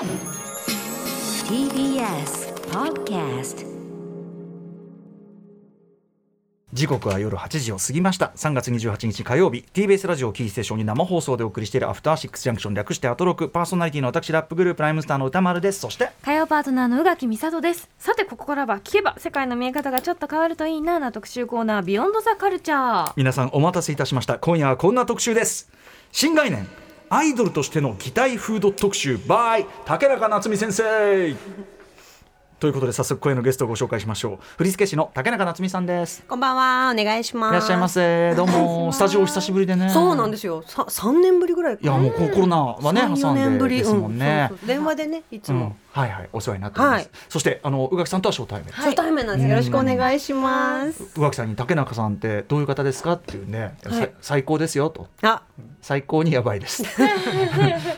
TBS Podcast 時刻は夜8時を過ぎました。3月28日火曜日。TBS ラジオキーステーションに生放送でお送りしているアフターシックスジャンクション略してアトロクパーソナリティの私ラップグループライムスターの歌丸です。そして火曜パートナーの宇垣美里です。さてここからは聞けば世界の見え方がちょっと変わるといいなな特集コーナービヨンドザカルチャー皆さんお待たせいたしました。今夜はこんな特集です。新概念アイドルとしての擬態フード特集 by 竹中夏実先生。ということで早速今夜のゲストをご紹介しましょう。振付師の竹中夏実さんです。こんばんは、お願いします。いらっしゃいま。せ。どうも。スタジオお久しぶりでね。そうなんですよ。さ、三年ぶりぐらいかいやもうこコロナはね三挟んで四年ぶり。ですもんね、うそうそう。電話でね、いつうん。も。はいはいお世話になっております、はい。そしてあの宇垣さんとは初対面、初対面なんです。よろしくお願いします。宇垣さんに竹中さんってどういう方ですかっていうね、はい。さ最高ですよと。あ、最高にやばいです。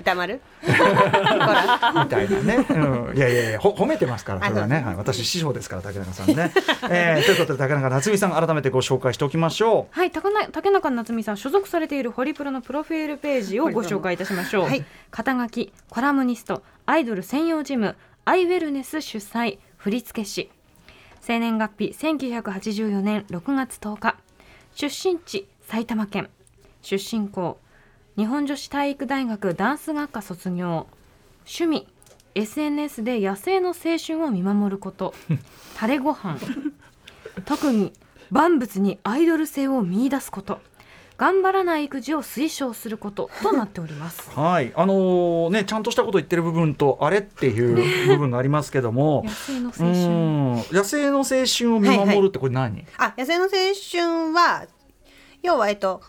黙る？みたいなね、うん、いやいやいやほ褒めてますからそれはね、はい、私師匠ですから竹中さんね、えー、ということで竹中夏実さん改めてご紹介しておきましょう。はい。竹中夏実さん所属されているホリプロのプロフィールページをご紹介いたしましょう、はい。肩書きコラムニストアイドル専用ジムアイウェルネス主催振付師。生年月日1984年6月10日。出身地埼玉県。出身校日本女子体育大学ダンス学科卒業。趣味 SNS で野生の青春を見守ること。タレご飯。特に万物にアイドル性を見出すこと頑張らない育児を推奨することとなっております。はい。あのーねちゃんとしたこと言ってる部分とあれっていう 部分がありますけども。野生の青う春ん。野生の青春を見守るってこれ何、あ、野生の青春は。要は、えっと。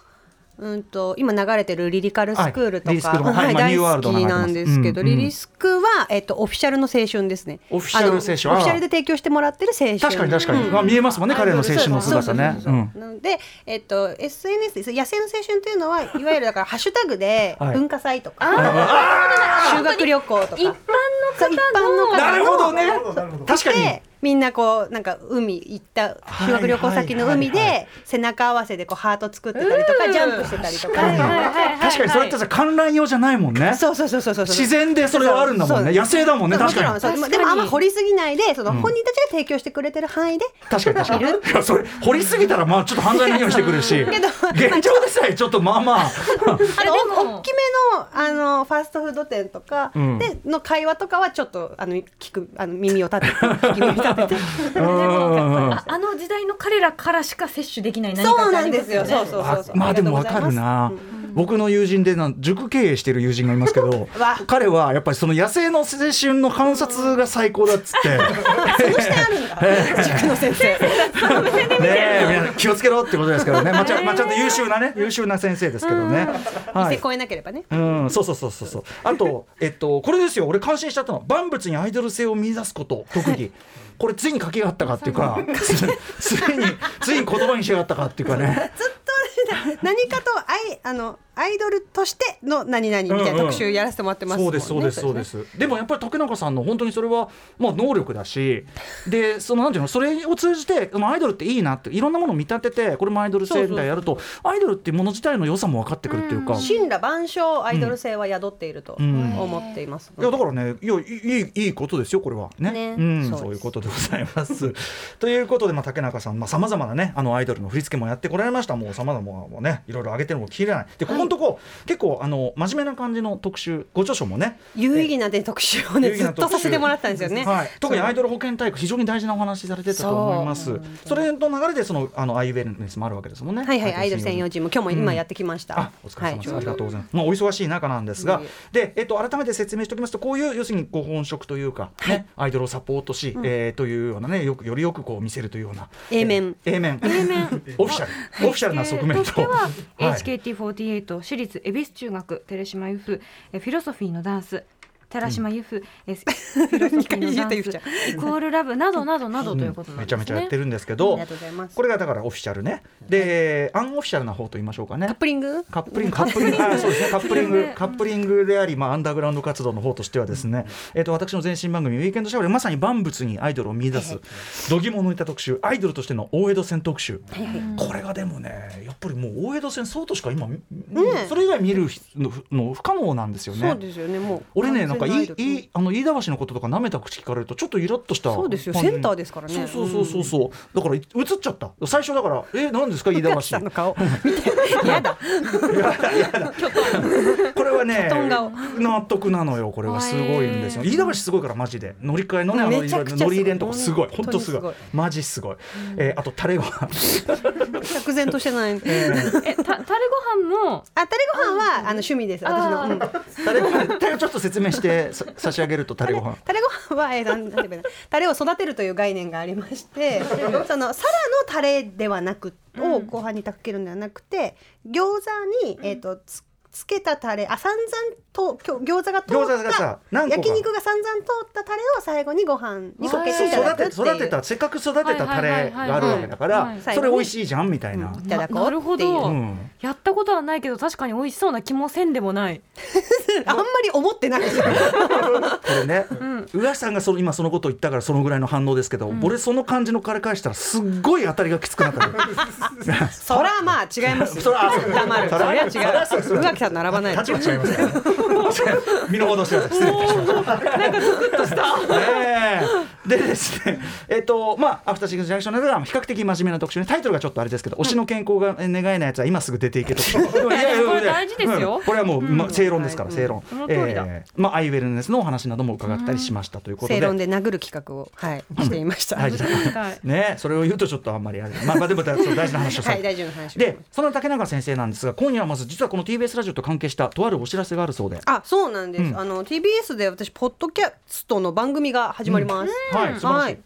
うんと今流れてるリリカルスクールとはいリリスクか、のはい大好きなんですけど、うんうん。リリスクは、えっと、オフィシャルの青春ですね。オフィシャル青春。オフィシャルで提供してもらってる青春。確かに確かに、うん。まあ、見えますもんね彼の青春の姿ね。で、えっと、SNS 野生の青春っていうのはいわゆるだからハッシュタグではい。文化祭とか、修学旅行とか。一般の方のなるほどね。確かに。でみんなこうなんか海行った修学旅行先の海で背中合わせでこうハート作ってたりとかジャンプしてたりとか、確かにそれってさ観覧用じゃないもんね。そうそうそうそうそう。自然でそれはあるんだもんね。野生だもんね。確かに。でもあんま掘りすぎないでその本人たちが提供してくれてる範囲で確かに確かに。いやそれ掘りすぎたらまあちょっと犯罪の匂いしてくるし。けど現状でさえちょっとまあまあ。あのでもお大きめのあのファーストフード店とかうん。での会話とかはちょっとあの聞くあの耳を立てて聞き耳立ああの時代の彼らからしか摂取できない何かそうなんですよ。ねそうそうそうそう。あまあでもわかるな、僕の友人で塾経営してる友人がいますけど わ。彼はやっぱりその野生の青春の観察が最高だっつって。塾の先生。ね気をつけろってことですけどね、まあ、ちゃんまあちゃんと優秀なね優秀な先生ですけどね、はい。見せ越えなければね。うん、そうそうそうそうそう。あと、えっと、これですよ、俺感心しちゃったの、万物にアイドル性を見出すこと、特技。これついに書き上がったかっていうか、つついに、ついに言葉にしやがったかっていうかね。ずっとね何かとあいあのアイドルとしての何々みたいな特集やらせてもらってますもんねそうですそうですそうです。でもやっぱり竹中さんの本当にそれはまあ能力だし でそのなんていうのそれを通じてアイドルっていいなっていろんなものを見立ててこれもアイドル性みたいなやるとアイドルっていうもの自体の良さも分かってくるっていうか、神羅万象アイドル性は宿っているとん。思っています、いやだからねいやいいいいことですよこれは。ね。ね。うん、そういうことでございます。ということで、まあ、竹中さんさまざ、まなねあのアイドルの振り付けもやってこられました。もうさまざまもねいろいろ上げてるのも切れない。でここのとこ、結構あの真面目な感じの特集ご著書もね。有意義な、ね、特集をねずっとさせてもらったんですよね、はい、特にアイドル保健体育非常に大事なお話されてたと思います。それの流れでそのあのアイウェルネスもあるわけですもんね。はいはいアイドル専用チーム今日も今やってきました、あ、お疲れ様です、はい。ありがとうございます。まあ、お忙しい中なんですが。で、えっと、改めて説明しておきますと、こういう、要するに、ご本職というか、ね、アイドルをサポートし、えーというようなね、よく、よりよくこう見せるというような。A 面。えー A 面。オフィシャル、オフィシャルな側面と。と私立恵比寿中学寺島由布フィロソフィーのダンス寺島由布、えフィロソフィーのダンス イコールラブなどなどなどということなんめですね。ちゃめちゃやってるんですけあどりがとうございます。これがだからオフィシャルね。でアンオフィシャルな方と言いましょうかね。カップリング？カップリング、カップリング、あそうですね、カップリング、カップリング。であり、まあ、アンダーグラウンド活動の方としてはですね。えっ、と、私の前身番組、ウィーケンドシャワーで、まさに万物にアイドルを見出す。度肝を抜いた特集、アイドルとしての大江戸線特集。これがでもね、やっぱりもう大江戸線、そうとしか今、それ以外見るのの不可能なんですよね。そうですよね。もう俺ねなんかかいいいあの飯田橋のこととか舐めた口聞かれるとちょっとイラッとした。そうですよ。センターですからね。そうそうそうそうそう。だから映っちゃった。最初だからえ何ですか飯田橋。さんの顔。見て。やだ。これはね納得なのよこれは。すごいんですよ。飯田橋すごいからマジで。乗り換えのねあのめちゃくちゃすごい。乗り入れんとこすごい。本当すごい。マジすごい、えーあとタレご飯。釈然としてない。えたタレご飯も。あタレご飯はあの趣味です。私の、うんタレご飯タレちょっと説明してさ差し上げるとタレご飯。タレご飯は、えーなんていうタレを育てるという概念がありましてそのサラのタレではなくをご飯にかけるんではなくて餃子に、えー、とつつけたタレあ散々と餃子が通餃子がったさ何個か。焼肉が散々通ったタレを最後にご飯にかけそうていただくっていう。育て育てたせっかく育てたタレがあるわけだからそれ美味しいじゃんみたいな、いただこなるほうっていう。ど、うん。やったことはないけど確かに美味しそうな気もせんでもない。あんまり思ってない。ですよこれね、宇賀さんがその今そのことを言ったからそのぐらいの反応ですけど、俺その感じのから返したらすっごい当たりがきつくなったの。そらまあ違いますそら黙る。そりゃ違そりゃ並ばない。立場違います。から身の程失礼いたしました なんかゾクッとした、でですねえっ、とまあアフターシックスジャンクションなどは比較的真面目な特集ねタイトルがちょっとあれですけど、推しの健康が願えないやつは今すぐ出ていけと。いやいやいやこれ大事ですよ。うん。これはもう、ま正論ですから正論、その通りだ。えーまあアイウェルネスのお話なども伺ったりしましたということで。正論で殴る企画をはいしていました。はい。はい。ねそれを言うとちょっとあんまりあれまあまあでも大事な話をさはい大丈夫な話を。でその竹中先生なんですが今夜はまず実はこの TBS ラジオと関係したとあるお知らせがあるそうで。あそうなんです、うん。あの TBS で私ポッドキャストの番組が始まります、はい素晴らしい、はい。うん、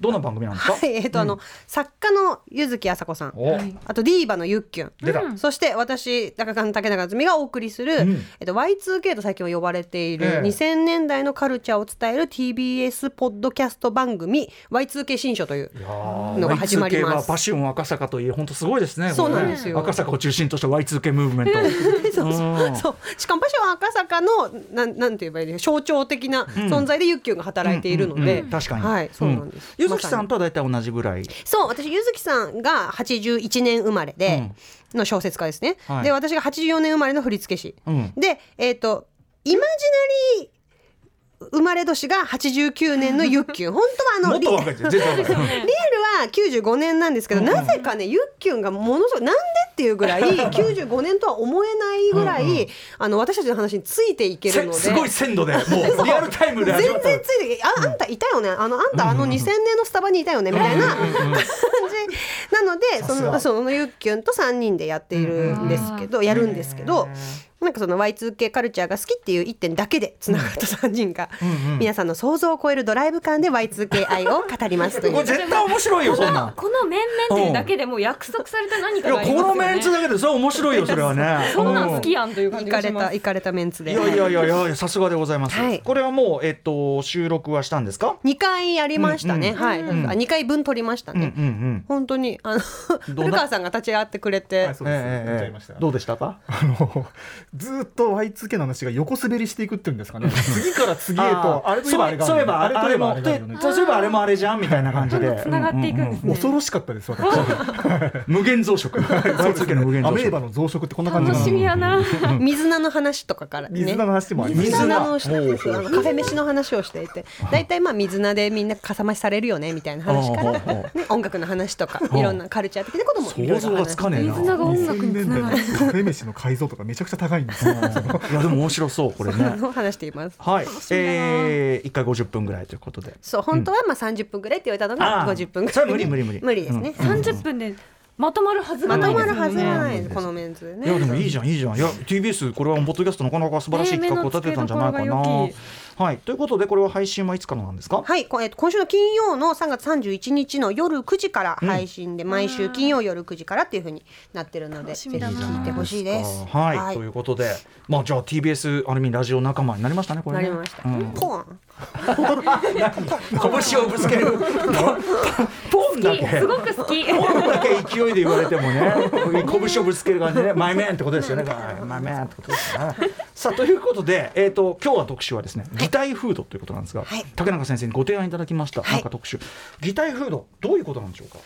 どんな番組なんですか、はいえっ、と、あの作家の柚木あさこさん。お。あとディーバのゆっきゅん出た、そして私高川竹中澄がお送りする、ん。えっと、Y2K と最近は呼ばれている、ええ。2000年代のカルチャーを伝える TBS ポッドキャスト番組 Y2K 新書といういやーのが始まります。Y2K はパッション赤坂といえ本当すごいですねそうなんですよ。赤坂を中心とした Y2K ムーブメント。そうそうそう。しかもパションは赤坂のなんなんて言えばいいの象徴的な存在でゆっきゅんが働いているので、うん確かに、はいそうなんです、ゆずきさんまとは大体同じぐらい。そう私柚木さんが81年生まれで、の小説家ですね、はい。で私が84年生まれの振付師、うん。でえっ、とイマジナリー生まれ年が89年のユッキュン。本当はあのリアルは95年なんですけど、なぜかねユッキュンがものすごいなんでっていうぐらい 95年とは思えないぐらい、あの私たちの話についていけるので。せすごい鮮度でもう リアルタイムで。全然ついてああんたいたよね。あのあんたあの2000年のスタバにいたよねみたいな感じ。なのでそのそのゆっきゅんと3人でやっているんですけどやるんですけどなんかその Y2K カルチャーが好きっていう一点だけでつながった3人が皆さんの想像を超えるドライブ感で Y2K 愛を語りますという。これ絶対面白いよそんなん。この面々っていうだけでもう約束された何かがありますよねこのメンツだけでそれは面白いよそれはね。そんなん好きうやんという感いかれじがします。たいかれたメンツで。いやいやいやいやさすがでございます、はい。これはもうえっと収録はしたんですか？2回やりましたね、うんはい、あ2回分撮りましたうんうんうね、ん。本当にあの古川さんが立ち会ってくれて、どうでしたか？あのずーっと Y2K の話が横滑りしていくっていうんですかね。次から次へとあれといえばあれがそういえばあれといえばあれがそういえばあれもあれじゃん。みたいな感じで繋がっていくんですね恐ろしかったです私無限増殖 Y2K の無限増アメー殖バの増殖ってこんな感じな楽しみやな水菜の話とかからね水菜の話もあります水菜のカフェ飯の話をしていて大体まあ水菜でみんなかさ増しされるよねみたいな話から、ね、音楽の話とかいろんなカルチャー的なことも想像がつかねえな水菜が音楽に2000つながるカフェ飯の改造とかめちゃくちゃ高いんですよ。いやでも面白そうこれね。を話しています。はい。えー、1回50分ぐらいということで。そう本当はまあ30分ぐらいって言われたのが50分ぐらい。それは無理無理無理。無理ですね、30分でまとまるはずがまないですよね。とまるはずがないこのメンツでね。いやでもいいじゃんいいじゃん。いや TBS これはポッドキャストなかなか素晴らしい企画を立てたんじゃないかな、ね目はい。ということでこれは配信はいつからなんですか？はい、こえっと今週の金曜の3月31日の夜9時から配信で、毎週金曜夜9時からっていうふうになってるので、ぜひ聞いてほしいです。はい、ということでまあじゃあ TBS ある意味ラジオ仲間になりましたねこれね。なりました。うん。ポン。拳をぶつける。ポンだけ。すごく好き。ポンだけ勢いで言われてもね 拳をぶつける感じでね「マイメン」ってことですよね「マイメン」ってことですよね。さあということで、えー、と今日は特集はですね擬態フードということなんですが、はい。竹中先生にご提案いただきました、はい。なんか特集。擬態フードどういうことなんでしょうか？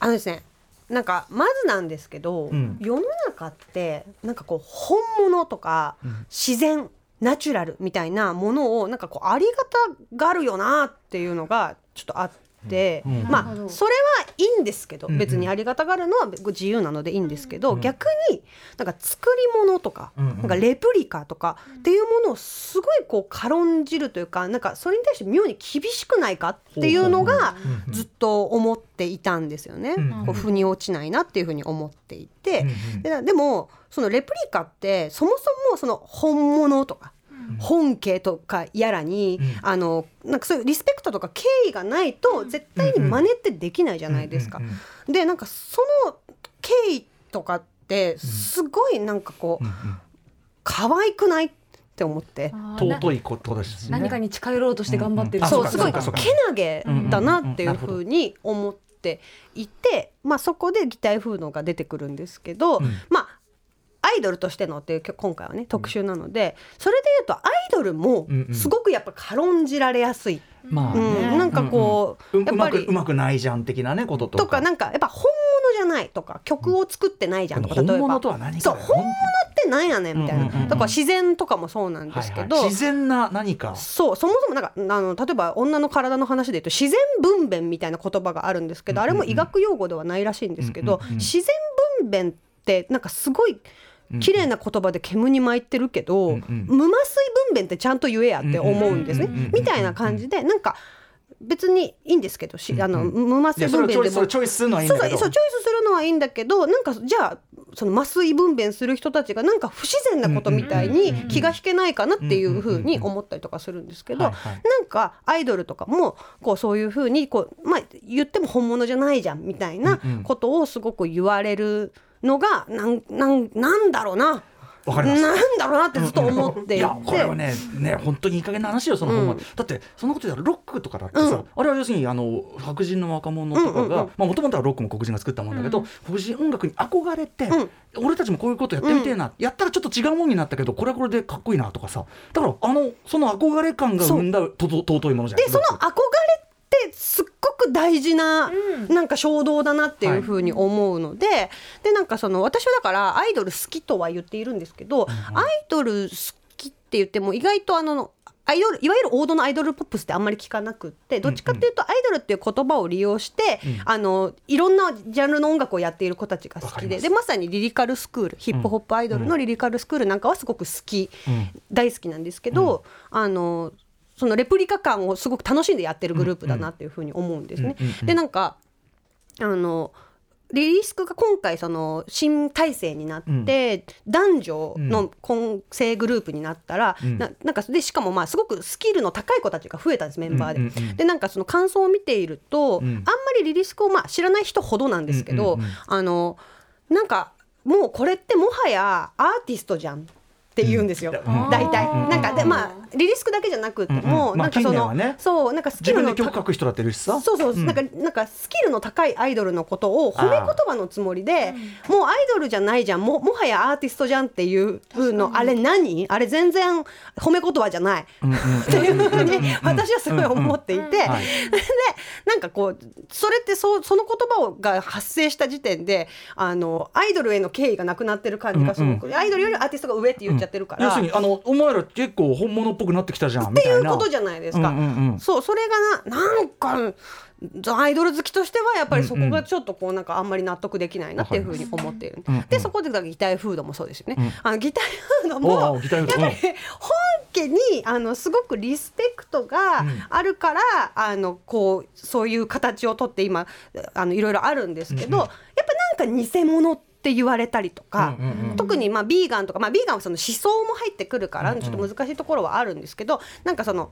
あのですね。なんかまずなんですけど、うん。世の中ってなんかこう本物とか自然ナチュラルみたいなものをなんかこうありがたがるよなっていうのがちょっとあって。うんまなるほど。あそれはいいんですけど、うんうん。別にありがたがるのは自由なのでいいんですけど、うん逆になんか作り物とか,、うんうん。なんかレプリカとかっていうものをすごいこう軽んじるというかなんかそれに対して妙に厳しくないかっていうのがうんずっと思っていたんですよね。うんこう腑に落ちないなっていうふうに思っていて、うん。ででもそのレプリカってそもそもその本物とか。本家とかやらに、うん。あのなんかそういうリスペクトとか敬意がないと絶対に真似ってできないじゃないですか。でなんかその敬意とかってすごいなんかこう、うん可愛くないって思って。尊いことですね。何かに近寄ろうとして頑張ってる、あそうすごいけなげだなっていうふうに思っていて、まあ、そこで擬態風のが出てくるんですけど、うんまあアイドルとしてのっていう今回はね特集なのでそれでいうとアイドルもうんうん。すごくやっぱ軽んじられやすい、まあうん。ねなんかこう、うん。うやっぱりまくうまくないじゃん的なねこととか。とかなんかやっぱ本物じゃないとか曲を作ってないじゃんとか例えば。本物とは何かそう本物ってなんやねんみたいな、うんうんうんとか自然とかもそうなんですけど、はいはい。自然な何か。そうそもそもなんかあの例えば女の体の話で言うと自然分娩みたいな言葉があるんですけど、あれも医学用語ではないらしいんですけど、うんうんうん。自然分娩ってなんかすごい綺麗な言葉で煙に巻いてるけど、うんうん。無麻酔分娩ってちゃんと言えやって思うんですね、うんうんうんうんみたいな感じでなんか別にいいんですけどしあのうん。無麻酔分娩でも。れをチョイスそれチョイスするのはいいんだけど。そうチョイスするのはいいんだけどなんかじゃあその麻酔分娩する人たちがなんか不自然なことみたいに気が引けないかなっていうふうに思ったりとかするんですけど、はいはい。なんかアイドルとかもこうそういうふうにこう、まあ、言っても本物じゃないじゃんみたいなうんうん。ことをすごく言われるのがなんなんなんだろうな。わかります。なんだろうなってずっと思っていて、いやこれはねね本当にいい加減な話よその本は、だってそんなこと言ったらロックとかだってさ、うん。あれは要するにあの白人の若者とかうんうんうんがもともとはロックも黒人が作ったもんだけど、黒人音楽に憧れて、うん。俺たちもこういうことやってみてえな、やったらちょっと違うもんになったけどこれはこれでかっこいいなとかさ。だからあのその憧れ感が生んだとと尊いものじゃない。でその憧れってすっごく大事な、うん。なんか衝動だなっていうふうに思うので、でなんかその私はだからアイドル好きとは言っているんですけど、アイドル好きって言っても意外とあのアイドルいわゆる王道のアイドルポップスってあんまり聞かなくってどっちかっていうとアイドルっていう言葉を利用して、あのいろんなジャンルの音楽をやっている子たちが好きわかりまでまさにリリカルスクールヒップホップアイドルのリリカルスクールなんかはすごく好き、うん。大好きなんですけど、あのそのレプリカ感をすごく楽しんでやってるグループだなっていうふうに思うんですね。でなんかあのリリスクが今回その新体制になって、男女の混成グループになったら、うん。ななんかでしかもまあすごくスキルの高い子たちが増えたんですメンバーで。でなんかその感想を見ていると、うん。あんまりリリスクをまあ知らない人ほどなんですけど、あのなんかもうこれってもはやアーティストじゃん。って言うんですよ、うん。大体。うん。なんかでまあリリスクだけじゃなくても、うんうん。まあなんかその、近年はね。そうなんかスキルの高曲書く人だっているしさ。そうそう、ん。なんかなんかスキルの高いアイドルのことを褒め言葉のつもりでもうアイドルじゃないじゃん。ももはやアーティストじゃんっていうのあれ何？あれ全然褒め言葉じゃない、うんうんっていうふうに私はすごい思っていて、はい。でなんかこうそれってそうその言葉が発生した時点であのアイドルへの敬意がなくなってる感じがすごく、アイドルよりアーティストが上って言っちゃってるから、要するにあのお前ら結構本物っぽくなってきたじゃんみってたいうことじゃないですか。そうそれがななんかアイドル好きとしてはやっぱりそこがちょっとこうなんかあんまり納得できないなっていうふうに思っている。でそこでだからギターフードもそうですよね。うん。あのギターフードおもやっぱり本家にあのすごくリスペクトがあるから、あのこうそういう形をとって今あのいろいろあるんですけど、やっぱなんか偽物って言われたりとか、うんうんうん特にまあビーガンとか、まあ、ビーガンはその思想も入ってくるからちょっと難しいところはあるんですけど、なんかその。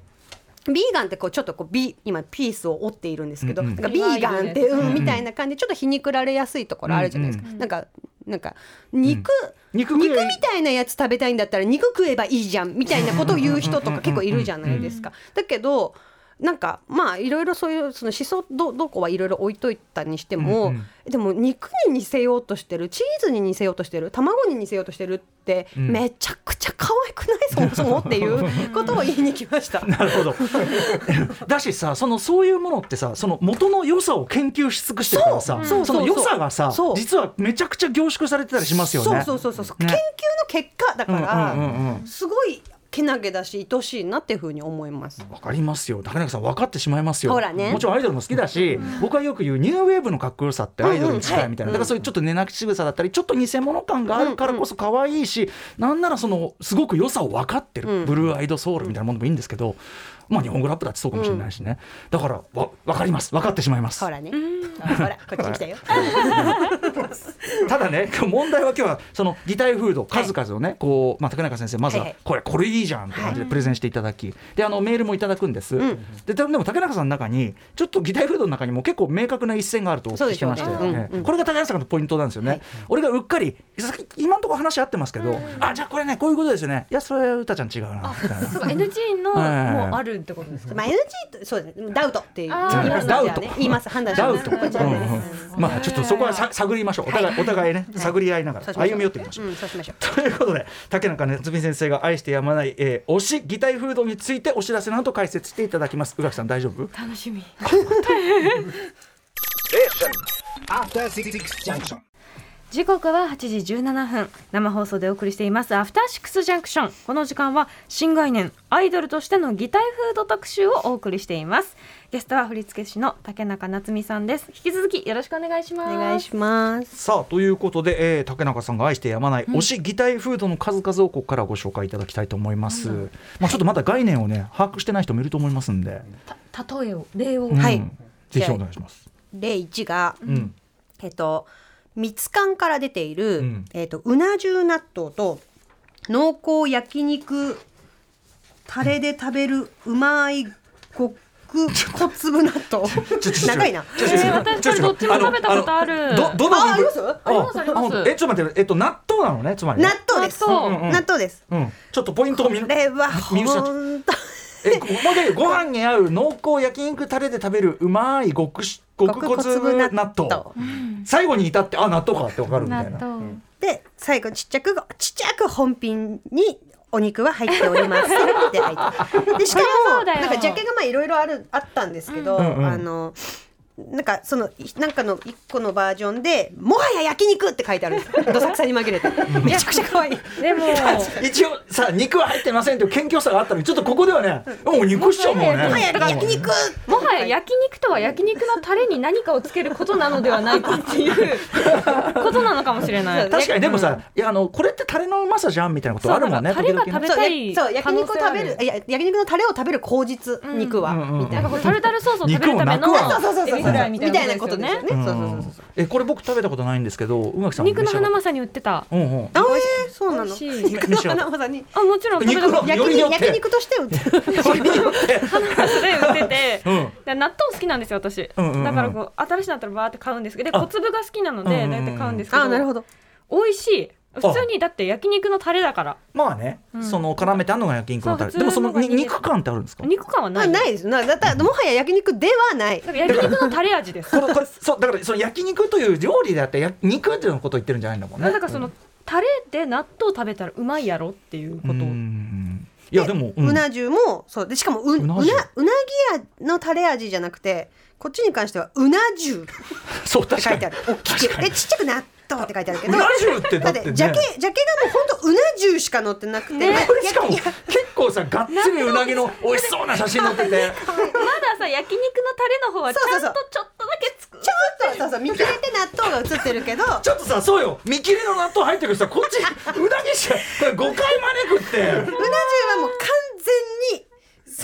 ビーガンってこうちょっとこうビ今ピースを折っているんですけど、うんうん。なんかビーガンって、うん、みたいな感じでちょっと皮肉られやすいところあるじゃないですか、うんうんなんかなんか肉、肉肉食えみたいなやつ食べたいんだったら肉食えばいいじゃんみたいなことを言う人とか結構いるじゃないですか。だけどなんかまあいろいろそういうその思想どどこはいろいろ置いといたにしても、うんうん。でも肉に似せようとしてるチーズに似せようとしてる卵に似せようとしてるって、うん。めちゃくちゃ可愛くない？そもそもっていう ことを言いに来ました。なるほど。だしさそのそういうものってさその元の良さを研究し尽くしてるからさその良さがさ実はめちゃくちゃ凝縮されてたりしますよね。そうそうそうそう、ね。研究の結果だから、すごいけなげだし愛しいなっていうふうに思います。わかりますよ。竹中さん分かってしまいますよ。ほらね。もちろんアイドルも好きだし、僕はよく言うニューウェーブのかっこよさってアイドルに近いみたいな、うんうんだからそういうちょっと寝泣き仕草だったりちょっと偽物感があるからこそ可愛いし、なんならそのすごく良さを分かってる、うんブルーアイドソウルみたいなものもいいんですけけど、まあ日本語ラップだってそうかもしれないしね、だからわ分かります。分かってしまいます。ほらね。ほらこっちに来たよ。ただね問題は今日はその擬態フード数々をね、こう、まあ、竹中先生まずははいはい。これこれいいじゃんって感じでプレゼンしていただき、であのメールもいただくんです、ん。ででも竹中さんの中にちょっと擬態フードの中にも結構明確な一線があるとお聞きしてまして、そうでしょうねねうんうん。これが竹中さんのポイントなんですよね、俺がうっかり今のところ話合ってますけど、あじゃあこれねこういうことですよね。いやそれ歌ちゃん違うなみたいな。そうか NG のはい。もうあるってことですかまあ NG とそうですね。ダウトって言いますダウト。言います。判断します。ダウト、まあちょっとそこはさ探りましょう。お互いお互いね探り合いながら歩み寄ってみましょう。うんそうしましょう。ということで竹中夏美先生が愛してやまない、えー、推し擬態フードについてお知らせなど解説していただきます。宇垣さん大丈夫？楽しみ。After Six Junction. 時刻は8時17分。生放送でお送りしています。アフターシックスジャンクション。この時間は新概念アイドルとしての擬態フード特集をお送りしています。ゲストは振付師の竹中夏美さんです。引き続きよろしくお願いします。お願いします。さあということで、えー、竹中さんが愛してやまない推し擬態フードの数々をここからご紹介いただきたいと思います、まあちょっとまだ概念をね把握してない人もいると思いますんで、た例えを例を、うん。はい。ぜひお願いします。例1がうん。えっと蜜柑から出ている、うん。えっとうな重納豆と濃厚焼肉タレで食べるうまい極小粒納豆。長いなえー、私これどっちも食べたことあるどどのあありますありますありますえちょっと待ってえっと納豆なのねつまりね納豆です納豆ですうんちょっとポイントを見これは本当えごもう一回ご飯に合う濃厚焼肉タレで食べるうまい極し極小粒納豆。最後に至ってあ納豆かってわかるみたいな。納豆。で最後ちっちゃくちっちゃく本品にお肉は入っておりますって書いて。あるでしかもなんかジャケがまあいろいろあるあったんですけど、うんうん。あのなんかそのなんかの一個のバージョンで「もはや焼肉」って書いてあるんですどさくさに紛れて。めちゃくちゃ可愛い。でも一応さ肉は入ってませんという謙虚さがあったの。にちょっとここではねもう肉っしょもうねもはや焼肉もはや焼肉とは焼肉のタレに何かをつけることなのではないかっていうことなのかもしれない。確かにでもさ、いやあのこれってタレのうまさじゃんみたいなことあるもんね。タレが食べたいやそう焼肉を食べるるいや焼肉のタレを食べる口実、肉は、うんうんうんみたいななんかこうタルタルソースを食べるためのそうそうそうそうエビフライみみたいなこことね。ですよね。そうそうそうそう。えこれ僕食べたことないんですけど宇垣さん肉のハナママサに売ってた。うんうんあえー、そうなの。肉の花まさにあもちろん焼肉焼肉として売ってる。それによってハナマサで売ってて。うんで納豆好きなんですよ私、うんうんうんだからこう新しいのあったらバーって買うんですけど小粒が好きなので大体買うんですけど,、あなるほど。美味しい普通にだって焼肉のタレだから。まあね、うん。その絡めてあるのが焼肉のタレ。でもその肉感ってあるんですか？肉感はなまあいないです。なだったらもはや焼肉ではない。焼肉のタレ味です。これこれそうだからその焼肉という料理であってや肉っていうのことを言ってるんじゃないんだもんね。だからそのタレで納豆食べたらうまいやろっていうこと。をうんいやでも、うん。うな重もそう。でしかもううなうな重うなぎやのタレ味じゃなくてこっちに関してはうな重。っ てそう確かに。書いてある。大きく。でちっちゃく納豆って書いてあるけど。うな重ってだだっね。っててジャケジャケがもう本当うな重しか載ってなくて、ね。これしかも結構さがっつりうなぎの美味しそうな写真載ってて。まださ焼肉のタレの方はちゃんとちょっとだけつくちょっとそうそう。見切れて納豆が映ってるけど。ちょっとさそうよ。見切りの納豆入ってるけどさこっち うなぎしかこれ5回招くって。うな重はもう完全に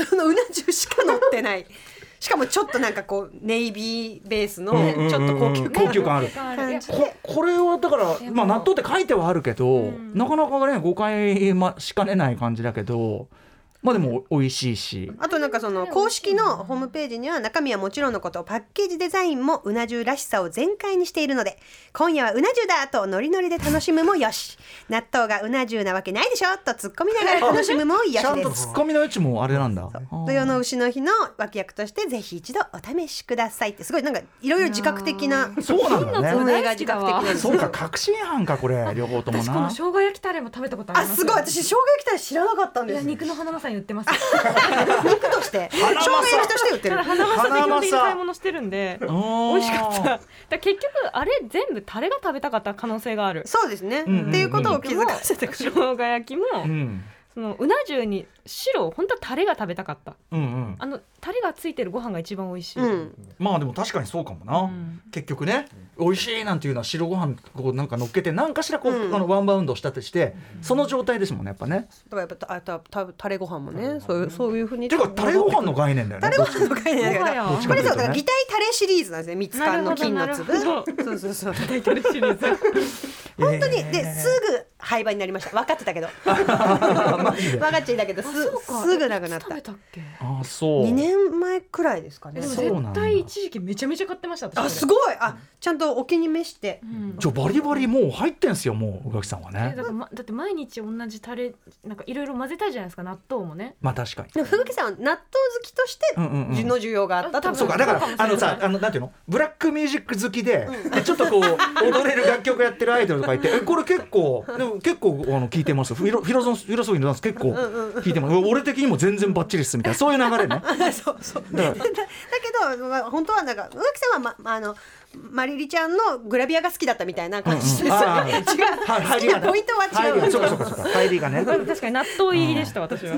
そのうな重しか乗ってないしかもちょっとなんかこうネイビーベースのちょっと高級高級感ある。感じここれはだからまあ納豆って書いてはあるけど、ん。なかなかね誤解ましかねない感じだけどまあでも美味しいし。あとなんかその公式のホームページには中身はもちろんのことパッケージデザインもうな重らしさを全開にしているので今夜はうな重だとノリノリで楽しむもよし。納豆がうな重なわけないでしょ？と突っ込みながら 楽しむもよちゃんとしですツッコミの余地もあれなんだ。土曜の牛の日の脇役としてぜひ一度お試しくださいって。すごいなんかいろいろ自覚的なそうなんだね。運営が自覚的なんですそうか確信犯かこれ。両方とも私このな生姜焼きタレも食べたことあります。あすごい。私生姜焼きたら知らなかったんいやです肉のハナマサに売ってます。肉として生姜焼きとして売ってる。ただハナマサで基本的に買い物してるんで美美味しかった。だ結局あれ全部タレが食べたかった可能性がある。そうですね、っていうことを気づかせてく生る。姜焼きも、うん。そのうな重に白本当はタレが食べたかった。うんうん。あのタレがついてるご飯が一番美味しい、うん。まあでも確かにそうかもな、うん。結局ね美味しいなんていうのは白ご飯こうなんか乗っけて何かしらこう、うん。あのワンバウンドしたとしてその状態ですもんねやっぱね。だからやっぱたたたタレご飯もね。そういうそういうふうに。っていうかタレご飯の概念だよね。タレご飯の概念だもはやけどこれそうだから擬態タレシリーズなんですね蜜缶の金の粒。そうそうそうタイトルシリーズ。本当にですぐ廃売になりました。分かってたけど。分かっちゃいたけどすすぐなくなった。食べたっけ？ああそう。2年前くらいですかね。でもそうなんだ。絶対一時期めちゃめちゃ買ってました私。あすごい。あちゃんとお気に召して。うん。じゃあバリバリもう入ってんすよもう宇垣さんはね。えだ。からまだって毎日同じタレなんかいろいろ混ぜたいじゃないですか納豆もね。まあ確かに。でもふぐきさんは納豆好きとしてうんうんうん。の需要があったと。あ多分。そうかだからあのさあのなんていうの？ブラックミュージック好きで,、でちょっとこう踊れる楽曲やってるアイドルとかいてえこれ結構でも結構あの聞いてます？フィロフィロソンフィロソフィーのダンス結構聞いてます。俺的にも全然バッチリっすみたいな。そういう流れね そうそう。だけど、まあ、本当はなんか宇垣さんは、ま、あのマリリちゃんのグラビアが好きだったみたいな感じです、うん。うん 違う。は入りがね。ポイントは違う。そうかそうかそうか。入りがね。確かに納豆入りでした私は。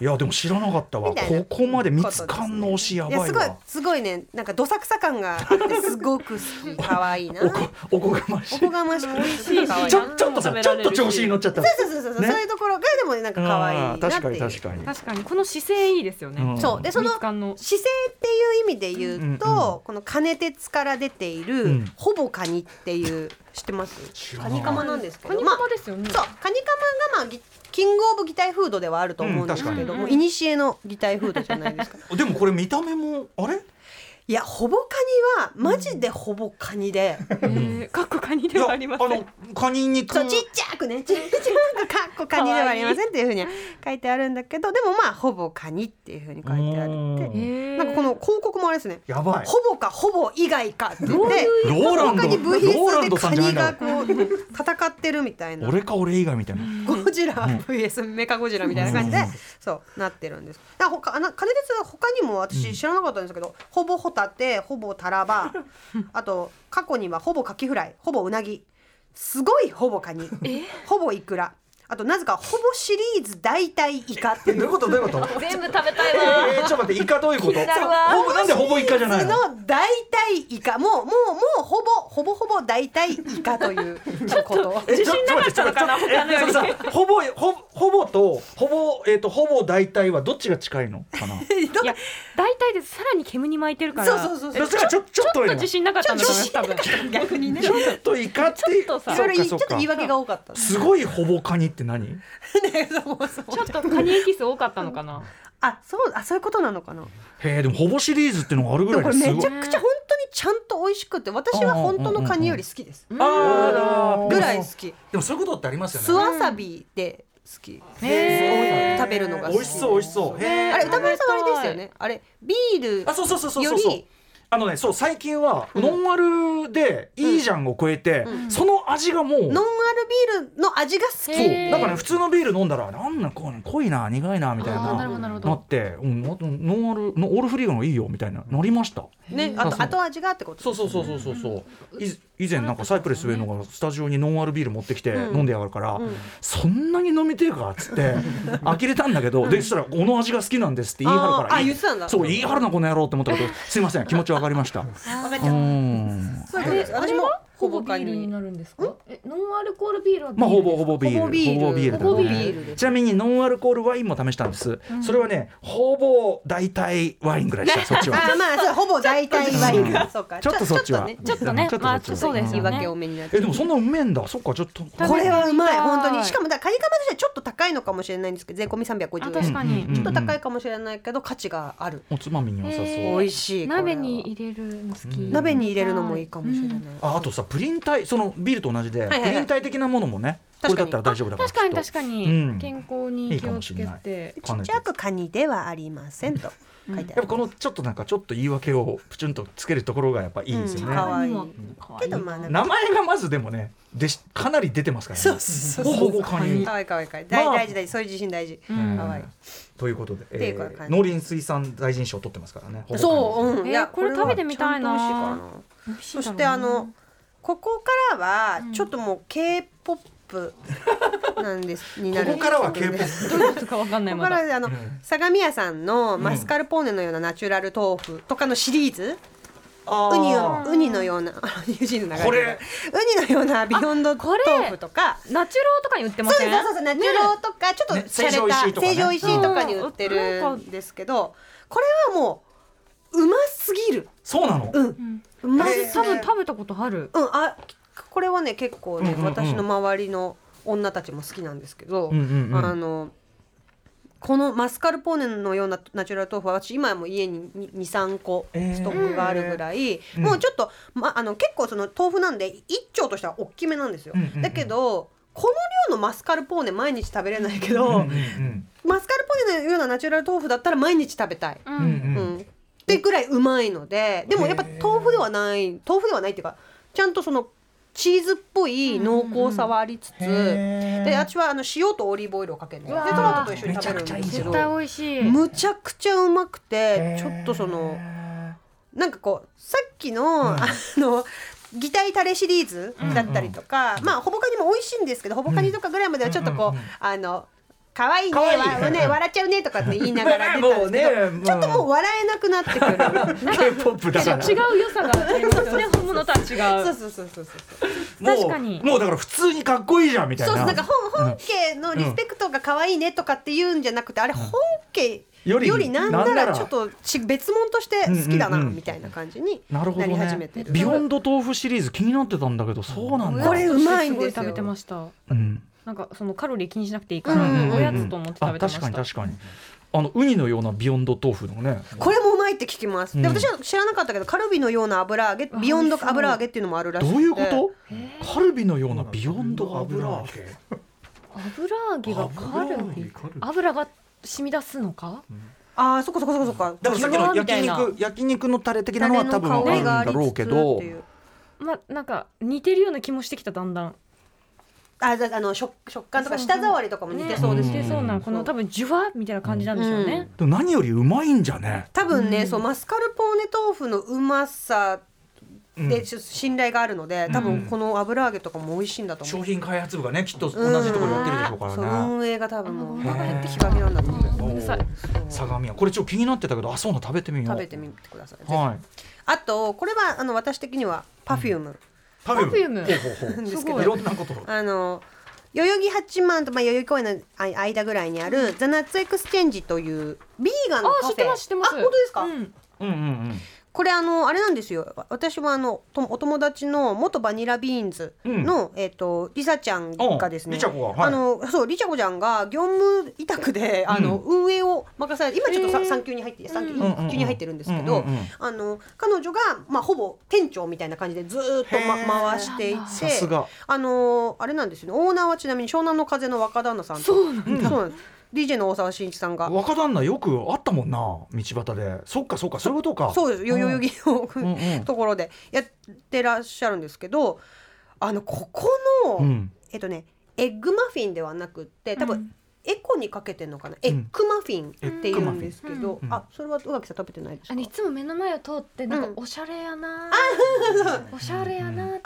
いやでも知らなかったわ。ここまで蜜缶の推しやいやすごいすごいね。なんかどさくさ感があってすごく好き可愛いな。おこおこがましい。おこがましく美味しいちょちょっとさちょっと調子に乗っちゃった。そうそうそうそう、ね。そういうところがでもなんか可愛いなっていう。確かに確かに確かに。この姿勢いいですよね。うんそう。でその姿勢っていう意味で言うと、うんうんこの金鉄から出ている、うん。ほぼカニっていう知ってます？カニカマなんですけど。カニカマですよね。そうカニカマがまあぎキングオブ擬態フードではあると思うんですけども、いにしえの擬態フードじゃないですか。でもこれ見た目もあれ？いやほぼカニはマジでほぼカニで、えー、かっこカニではありません。のカニ肉。そうちっちゃくね。ちっちゃくかっこカニではありませんっていうふうには書いてあるんだけどでもまあほぼカニっていうふうに書いてあるうん。ってえー。なんかこの広告もあれですね。やばい。ほぼかほぼ以外かって言ってローランド他に部品ローランド数でカさんじゃないんだニがこう戦ってるみたいな。俺か俺以外みたいな。ゴジラ VS メカゴジラみたいな感じで、うん。そうなってるんです。だかあの金鉄は他にも私知らなかったんですけど、ほぼホタテ、ほぼタラバ、あと過去にはほぼカキフライ、ほぼウナギ、すごいほぼカニ、ほぼイクラ。あとなぜかほぼシリーズ大体イカってえいう。どういうこと？どういうこと？全部食べたいわ。えー、ちょっと待ってイカどういうこと？なるわ。ほぼなんでほぼイカじゃないの？の大体イカ。もうもうもうほぼほぼほぼ大体イカという こと。え自信なかったのかなちょちょ他のより。えそれさほぼほほぼとほぼえっ、とほぼ大体はどっちが近いのかな？いや大体ですさらに煙に巻いてるから。そうそうそうそう。ちょちょっとちょっと自信なかったんだと思います多分。逆にね。ちょっとイカってちょっとさ。いろいろちょっと言い訳が多かった。すごいほぼカニって何？ちょっとカニエキス多かったのかな？あ、そうあそういうことなのかな？へえでもほぼシリーズっていうのがあるぐらいですごいめちゃくちゃ本当にちゃんと美味しくて私は本当のカニより好きです。あーぐらい好き。でもそういうことってありますよね。酢わさびで好き食べるのが好き。美味しそう美味しそう。あれ歌丸さんはあれですよね。あれビールあそうそうそうそうよそうそう。りあのねそう最近はノンアルでいいじゃんを超えて、その味がもう、ノンアルビールの味が好き。そう。だからね普通のビール飲んだらなんなんこう濃いな苦いなみたいなるなって、うん、ノンアルのオールフリーガのいいよみたいななりました。ねあと後味がってことそうそうそうそうそう。そうい以前なんかサイプレス上野がスタジオにノンアルビール持ってきて飲んでやがるから、そんなに飲みてえかっつって 呆れたんだけど、でそしたらこの味が好きなんですって言い張るからあーあ言ってたんだ。そう言い張るなこの野郎って思ったけどすいません気持ちわかりました。う分かっちゃうもほぼビールになるんですか？えノンアルコールビールはビールまあほぼほぼビール。ほぼビール。ほぼビールちなみにノンアルコールワインも試したんです、それはねほぼ大体ワインぐらいでした そっちは。あーまあそうほぼ大体ワイン。がそうか。ちょっとそっちは。ねちょっとね。ちょっとまあそっちそうですよね。言い訳多めになって。えでもそんなうめえんだ。そっかちょっと。これはうまい。本当に。しかもだカニカマとしてはちょっと高いのかもしれないんですけど税込み350あ円。確かに。うんちょっと高いかもしれないけど価値がある。おつまみに良さそう、美味しい鍋に入れるの好き。鍋に入れるのもいいかもしれない、ああとさプリン体そのビールと同じで、はいはいプリン体的なものもねこれ確かに。だったら大丈夫だから確かに確かに、うん。健康に気をつけて。ちっちゃくカニではありませんと書いてあるやっぱこのちょっとなんかちょっと言い訳をプチュンとつけるところがやっぱいいですよね、うんかわい。い可愛けどまあ名前がまずでもねでしかなり出てますからね。そうそうそうほぼカニ。かわいいかわいいかわい。大大事大事。そういう自信大事。うん。かわい。いということで、えー農林水産大臣賞を取ってますからね。そう。うん。えーいやこれ食べてみたいな。そしてあのここからはちょっともう K-POP なんですになるここからは K-POP どういうことかわかんないこまだ。こからあの、相模屋さんのマスカルポーネのようなナチュラル豆腐とかのシリーズ、ウニをウニのような あニュージーの流れこれ。ウニのようなビヨンド豆腐とか。ナチュローとかに売ってまそうそうそうナチュロとか、ちょっとね洒落た成城石井とかね。成城石井とかに売ってるんですけど、これはもううますぎるそうなの、うん。うますぎる多分食べたことある。うん。あこれはね結構ね、うんうんうん。私の周りの女たちも好きなんですけど、うんうんうん。あのこのマスカルポーネのようなナチュラル豆腐は私今も家に23個ストックがあるぐらい、うん。もうちょっと、ま、あの結構その豆腐なんで一丁としては大きめなんですよ、うんうんうん。だけどこの量のマスカルポーネ毎日食べれないけど、うんうんマスカルポーネのようなナチュラル豆腐だったら毎日食べたい、ううんうんん。うんってぐらいうまいのででもやっぱ豆腐ではない豆腐ではないっていうかちゃんとそのチーズっぽい濃厚さはありつつ、で私はあの塩とオリーブオイルをかけるんでトマトと一緒に食べるんですけ絶ど対美味しいむちゃくちゃうまくてちょっとそのなんかこうさっきの、あの擬態タレシリーズだったりとか、まあほぼカニも美味しいんですけどほぼカニとかぐらいまではちょっとこう、あの可愛いねわね 笑っちゃうねとかって言いながら出たんですけど、もうねちょっともう笑えなくなってくる。K-POP だから違う良さがありますよね本物とは違そう。うそうそうそうそう。もう。確かに。もうだから普通にかっこいいじゃんみたいな。そうなんか本本家のリスペクトが可愛いねとかって言うんじゃなくて、あれ本家よりよりなんなららちょっとち別物として好きだなうんうんうん。みたいな感じになるほどなり始ねめてる。ビヨンド豆腐シリーズ気になってたんだけどそうなんだ。これうまいんですよ。すごい食べてました。うんなんかそのカロリー気にしなくていいから、うんうんうんおやつと思って食あべてました。確かに確かに。あのウニのようなビヨンド豆腐のね。これもうまいって聞きます。でうん。私は知らなかったけどカルビのような油揚げビヨンド油揚げっていうのもあるらしくて。どういうこと？カルビのようなビヨンド油揚げ。油揚げがカルビ油が染み出すのか？ああそっかそっかそっかそっか。だからさっきの焼肉焼肉のタレ的なのは多分あるんだろうけど。まあなんか似てるような気もしてきただんだんあじゃああの食食感とか舌触りとかも似てそうです。ね。似てそうなこの多分ジュワみたいな感じなんでしょうね、でも何よりうまいんじゃね？多分ね、そうマスカルポーネ豆腐のうまさで、ちょっと信頼があるので多分この油揚げとかも美味しいんだと思う。商品開発部がねきっと同じところやってるでしょうからね。運営が多分もう。お腹減ってききかけなんだと思う。ごめんなさい。相模屋これちょっと気になってたけどあそうなの食べてみよう。食べてみてください。はいあとこれはあの私的にはパフュームPerfume。ほうほうほう。ですすごい。いろんなこと。をあの代々木八幡とまあ代々木公園のあ間ぐらいにある The Nuts Exchange というビーガンのカフェ。あ知ってます知ってます。あ本当ですか？うん。うんうんうんこれあのあれなんですよ。私はあのとお友達の元バニラビーンズの、えっ、とリサちゃんがですね。はい。あのそうリチャコちゃんが業務委託であの、運営を任されて今ちょっと産休に入って産休,、に入ってるんですけど、うんうんうんあの彼女がまあほぼ店長みたいな感じでずーっと、ま回していてあのあれなんですよね。オーナーはちなみに湘南の風の若旦那さんと。そうなんです DJ の大沢慎一さんが。若旦那よくあったもんな道端で。そっかそっかそういうことか。そうです。よ代々木の、んうん。ところでやってらっしゃるんですけどあのここの、うん。えっとねエッグマフィンではなくって多分、うんエコにかけてんのかな？エッグマフィンって言うんですけど、あそれは宇垣さん食べてないですか？いつも目の前を通ってなんかうん。おしゃれやな、おしゃれやなって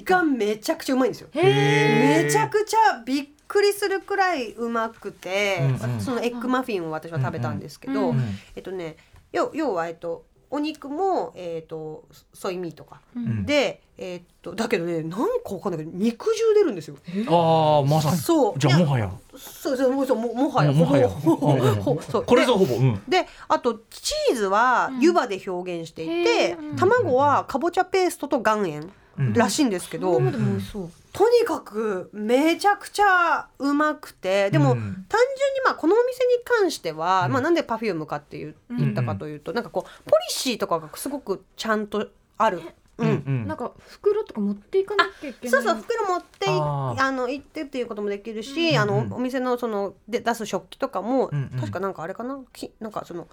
がめちゃくちゃうまいんですよ。へえめちゃくちゃびっくりするくらいうまくて、うんうん。そのエッグマフィンを私は食べたんですけど、うんえっとね要要はえっとお肉もえっとソイミートか、ん。でえっとだけどねなんかわかんないけど肉汁出るんですよ。ああまさに。そう。じゃあもはや。そうそうもうそうももはや。もはや。これぞほぼうん。であとチーズは湯葉で表現していて、へー。卵はかぼちゃペーストと岩塩らしいんですけど、どうでも美味しそうとにかくめちゃくちゃうまくてでも、うん単純にまあこのお店に関しては、まあ、なんで Perfume かって言ったかというと、なんかこうポリシーとかがすごくちゃんとある。うん。うんなんか袋とか持っていかなきゃいけないそうそう袋持っていあの行ってっていうこともできるし、あうんうん。のお店のそので出す食器とかも、うんうん。確かなんかあれかな？きなんかその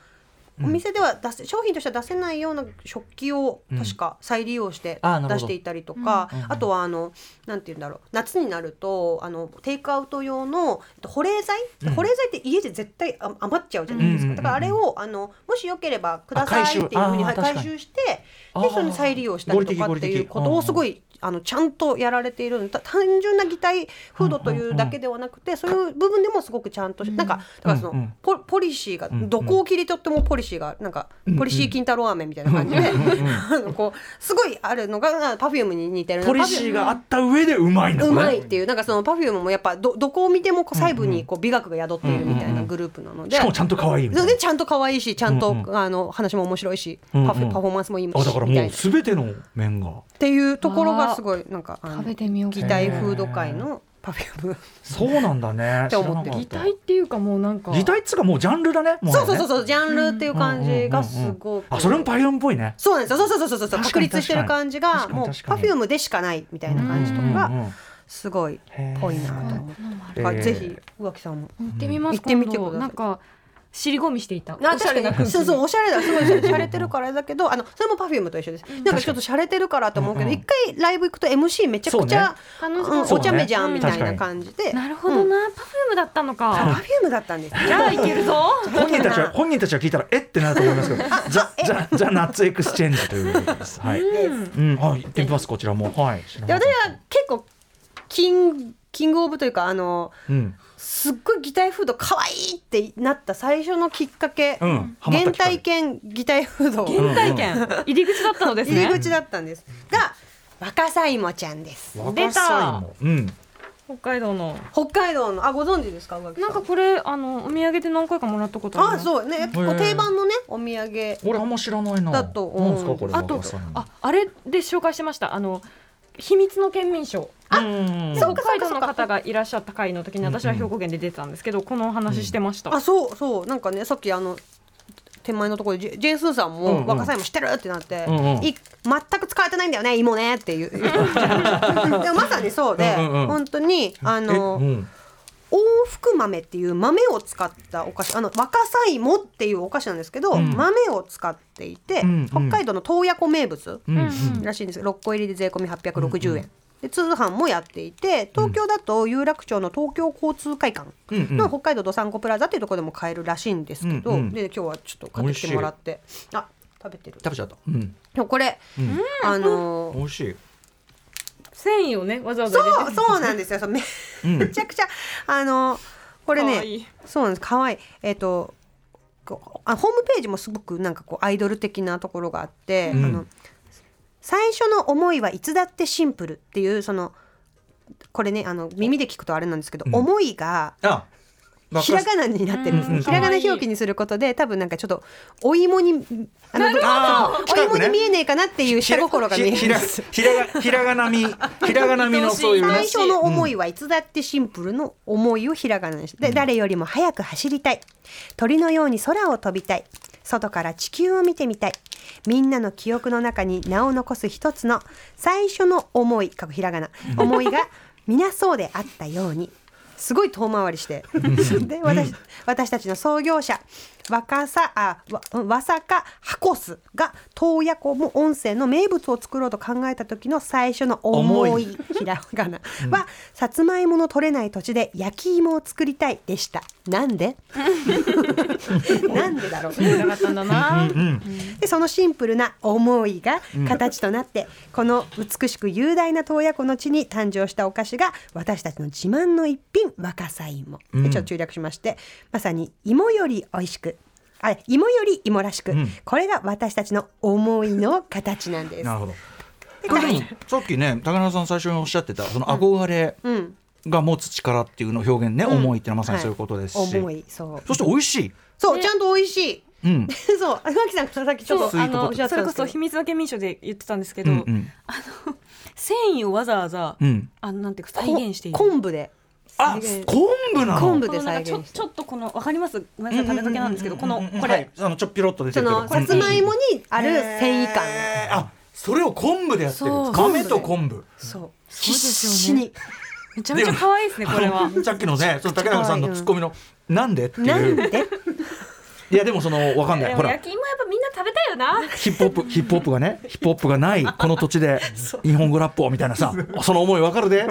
お店では出せ商品としては出せないような食器を確か再利用して出していたりとか、あとはあのなんて言うんだろう夏になるとあのテイクアウト用のえっと保冷剤、保冷剤って家で絶対あ余っちゃうじゃないですか、うんだからあれをあのもしよければくださいっていうふうに回収してでそれに再利用したりとかっていうことをすごいあのちゃんとやられているた単純な擬態フードというだけではなくて、そういう部分でもすごくちゃんとし、なんかだからその、ポポリシーがどこを切り取ってもポリシーがなんかポリシー金太郎飴みたいな感じで、あのこうすごいあるのが Perfume に似てるポリシーがあった上でうまいんだうまいっていうなんかその Perfume もやっぱどどこを見てもこう細部にこう美学が宿っているみたいなグループなので。しかもちゃんと可愛いみたいなでちゃんと可愛いしちゃんと、あの話も面白いし、パフパフォーマンスもいいしあだからもうみたいなっ全ての面がっていうところがすごいなんかあの食べてみよう擬態フード界のパフューム。そうなんだね。って思って。る擬態っていうかもうなんか。擬態っつうかもうジャンルだねもそうそうねそうそうジャンルっていう感じがすごく、あそれもパイオンっぽいね。そうなんですよ。そうそうそうそうそう確立してる感じがもうパフュームでしかないみたいな感じとかすごいぽいなと。思って、えーぜひ宇垣さんも。行ってみます。行ってみてください。なんか尻込みしていた。あおしゃれな空気。そうそうおしゃれだすごい洒落てるからだけどあのそれも Perfume と一緒です。なん。かちょっと洒落てるからと思うけど一回ライブ行くと MC めちゃくちゃ、楽しうんそうお茶目じゃんみたいな感じで。なるほどな、 Perfumeだったのパかフュームだったんです。じゃあいけるぞ。本人たちは本人たちは聞いたらえってなると思いますけどザザ The Nuts Exchange ということです。はい。うん。はい。行ってみますこちらもはい。で私は結構キンキングオブというかあのうんすっごい擬態フード可愛いってなった最初のきっかけ、うん。原体験擬態フード原体験。入り口だったのですね。入り口だったんです。が若さいもちゃんです。若さいも。うん。北海道の。北海道の。あご存知ですかなんかこれあのお土産で何回かもらったことあそう。ね結構定番のねお土産。俺あんま知らないな。だと思う。なんですかこれあとああれで紹介してました。あの秘密の県民賞。うん。北海道の方がいらっしゃった回の時に私は兵庫県で出てたんですけどこのお話してました、あそうそう。なんかねさっきあの手前のところでジェンスーさんうんうん。も若さいも知ってるってなって、うんうん。い全く使えてないんだよね芋ねっていう。でもまさにそうで、うんうんうん。本当にあえの、うん往復豆っていう豆を使ったお菓子あの若さ芋っていうお菓子なんですけど、ん。豆を使っていて、うんうん。北海道の洞爺湖名物うんうん。らしいんです6個入りで税込み860円、で通販もやっていて東京だと有楽町の東京交通会館うんうん。の北海道どさんこプラザっていうところでも買えるらしいんですけど、うんうん。で今日はちょっと買ってきてもらって。あ食べてる。食べちゃった。うん。これ、うん。あのー美味しい繊維をねわざわざ入れてそうそうなんですよ。そうめうん。めちゃくちゃあのこれねいい。そうなんです。可愛い。えっ、とこうあホームページもすごくなんかこうアイドル的なところがあって、うん。あの最初の思いはいつだってシンプルっていうそのこれねあの耳で聞くとあれなんですけど、うん。思いがあひらがなになってるんですね、うんひらがな表記にすることで多分なんかちょっとお芋にあのお芋に見えねえかなっていう下心が見えるんです。ひらがひらがなみ ひらがなみのそういうね。最初の思いはいつだってシンプルの思いをひらがなにして、で誰よりも早く走りたい。鳥のように空を飛びたい。外から地球を見てみたい。みんなの記憶の中に名を残す一つの最初の思いかっこひらがな。思いが皆そうであったようにすごい遠回りして。で私私たちの創業者若さあわわさかハコスが洞爺湖も温泉の名物を作ろうと考えた時の最初の思い。ひらがな。は、さつまいもの取れない土地で焼き芋を作りたいでした。なんで？なんでだろう。作りたかったんだな、でそのシンプルな思いが形となって、この美しく雄大な洞爺湖の地に誕生したお菓子が私たちの自慢の一品若さ芋、でちょっと中略しましてまさに芋より美味しくあ芋より芋らしく、ん。これが私たちの思いの形なんです。なるほど。これでもさっきね高野さん最初におっしゃってたその憧れうん、が持つ力っていうの表現ね、うん。思いってのはまさにそういうことですし、思いそう。そして美味しい、そう、ちゃんと美味しい。うん、そうあ牧さんさっきちょっとそう。あのそれこそ秘密の県民賞で言ってたんですけど、うんうん。繊維をわざわざ、うん。あのなんていうか再現している。こ昆布であ昆布なの？昆布で再現ちょっとこのわかります？ごめんなさい食べかけなんですけどこのこれはい。あのちょっぴろっと出てそる。けどのさつまいもにある繊維感、あそれを昆布でやってるんですそう。豆と昆布。そう。必死に。めちゃめちゃ可愛いですねこれは。さっきのねその竹中さんのツッコミの「なんで?」ってなんいうで？いやでもそのわかんない。ほら。でも焼き芋やっぱみんな食べたいよな。ヒップホップヒップホップがねヒップホップがない この土地で日本語ラップをみたいなさその思いわかるで。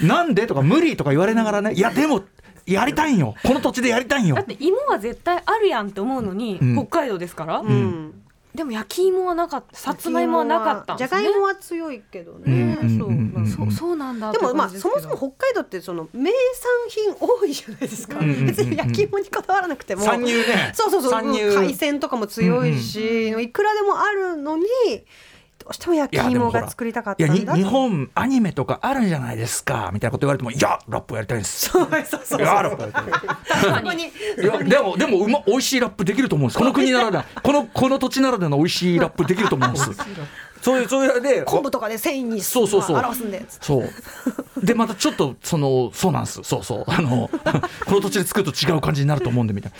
なんでとか無理とか言われながらねいやでもやりたいんよ。この土地でやりたいんよ。だって芋は絶対あるやんって思うのに、うん。北海道ですから、うん。でも焼き芋はなかった。さつまいもはなかったんじゃがいもは強いけどうんね、そううん。う。んうんそうそうなんだでもまあそもそも北海道ってその名産品多いじゃないですか、別に焼き芋にこだわらなくても。参入ね。そうそうそう。参入。海鮮とかも強いし、いくらでもあるのにどうしても焼き芋が作りたかったんだに日本アニメとかあるじゃないですか。みたいなこと言われてもいやラップやりたいんです。そうそうそういやラップやでもでもうま美味しいラップできると思うんです。この国ならではこのこの土地ならではの美味しいラップできると思うんですそういうそういうで 昆布とかで繊維にそうそうそう。表すんでそう。でまたちょっとそのそうなんです。そうそう。あのこの土地で作ると違う感じになると思うんでみたい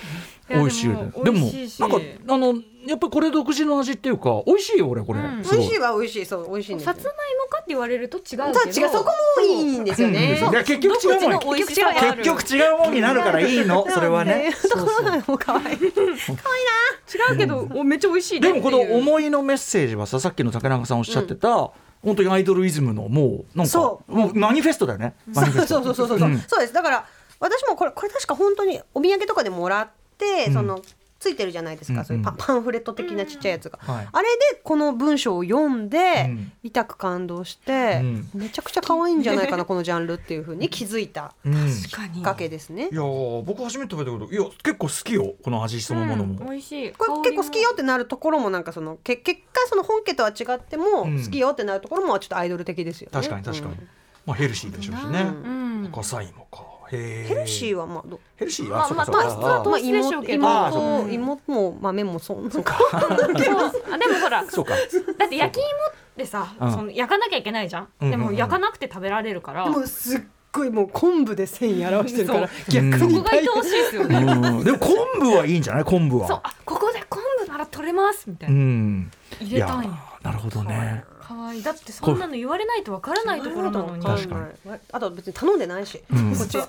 な。美味しいよね。でもなんかあのやっぱりこれ独自の味っていうか美味しいよ俺これ、うん。美味しいは美味しいそう。美味しいさつまいもかって言われると違うけど違うそこもいいんですよね。うん。いや結局違うもん。結局違うもんになるからいいの。それはね。そうそう。もう可愛い違うけど、おめっちゃ美味しいねでもこの思いのメッセージはささっきの竹中さんおっしゃってた、本当にアイドルイズムのもうなんかそう。もうマニフェストだよね。マニフェスト。そうそうそうそうそう、うん。そうです。だから私もこれこれ確か本当にお土産とかでもらって、うん。そのついてるじゃないですか、うんそういうパパンフレット的なちっちゃいやつが、はい。あれでこの文章を読んで、うん痛く感動して、うん。めちゃくちゃ可愛いんじゃないかな このジャンルっていうふうに気づいたうん。確かに。きっかけですね。い。やー僕初めて食べたけどいや結構好きよこの味そのものも、うん美味しい。これ結構好きよってなるところもなんかそのけ結果その本家とは違ってもうん。好きよってなるところもちょっとアイドル的ですよね。確かに確かに、うん。まあヘルシーでしょうしね、うん。赤さ芋か。へヘルシーははまあどヘルシーまあはそうかそうか。まあ糖質は糖まあ質でしょうけど芋あーそうと芋も豆もそんなそうかそう。あでもほら そうか。だって焼き芋ってさ、うん。その焼かなきゃいけないじゃん、うんうんうん。でも焼かなくて食べられるから、でもすっごいもう昆布で繊維表してるから逆にそこが愛おしいですよね、うん。でも昆布はいいんじゃない？昆布は。そう。あここで昆布なら取れますみたいうな、ん。入れたんや。なるほどねかわい。いだってそんなの言われないとわからないところなのに。確かに。あと別に頼んでないし、うん。こっちは。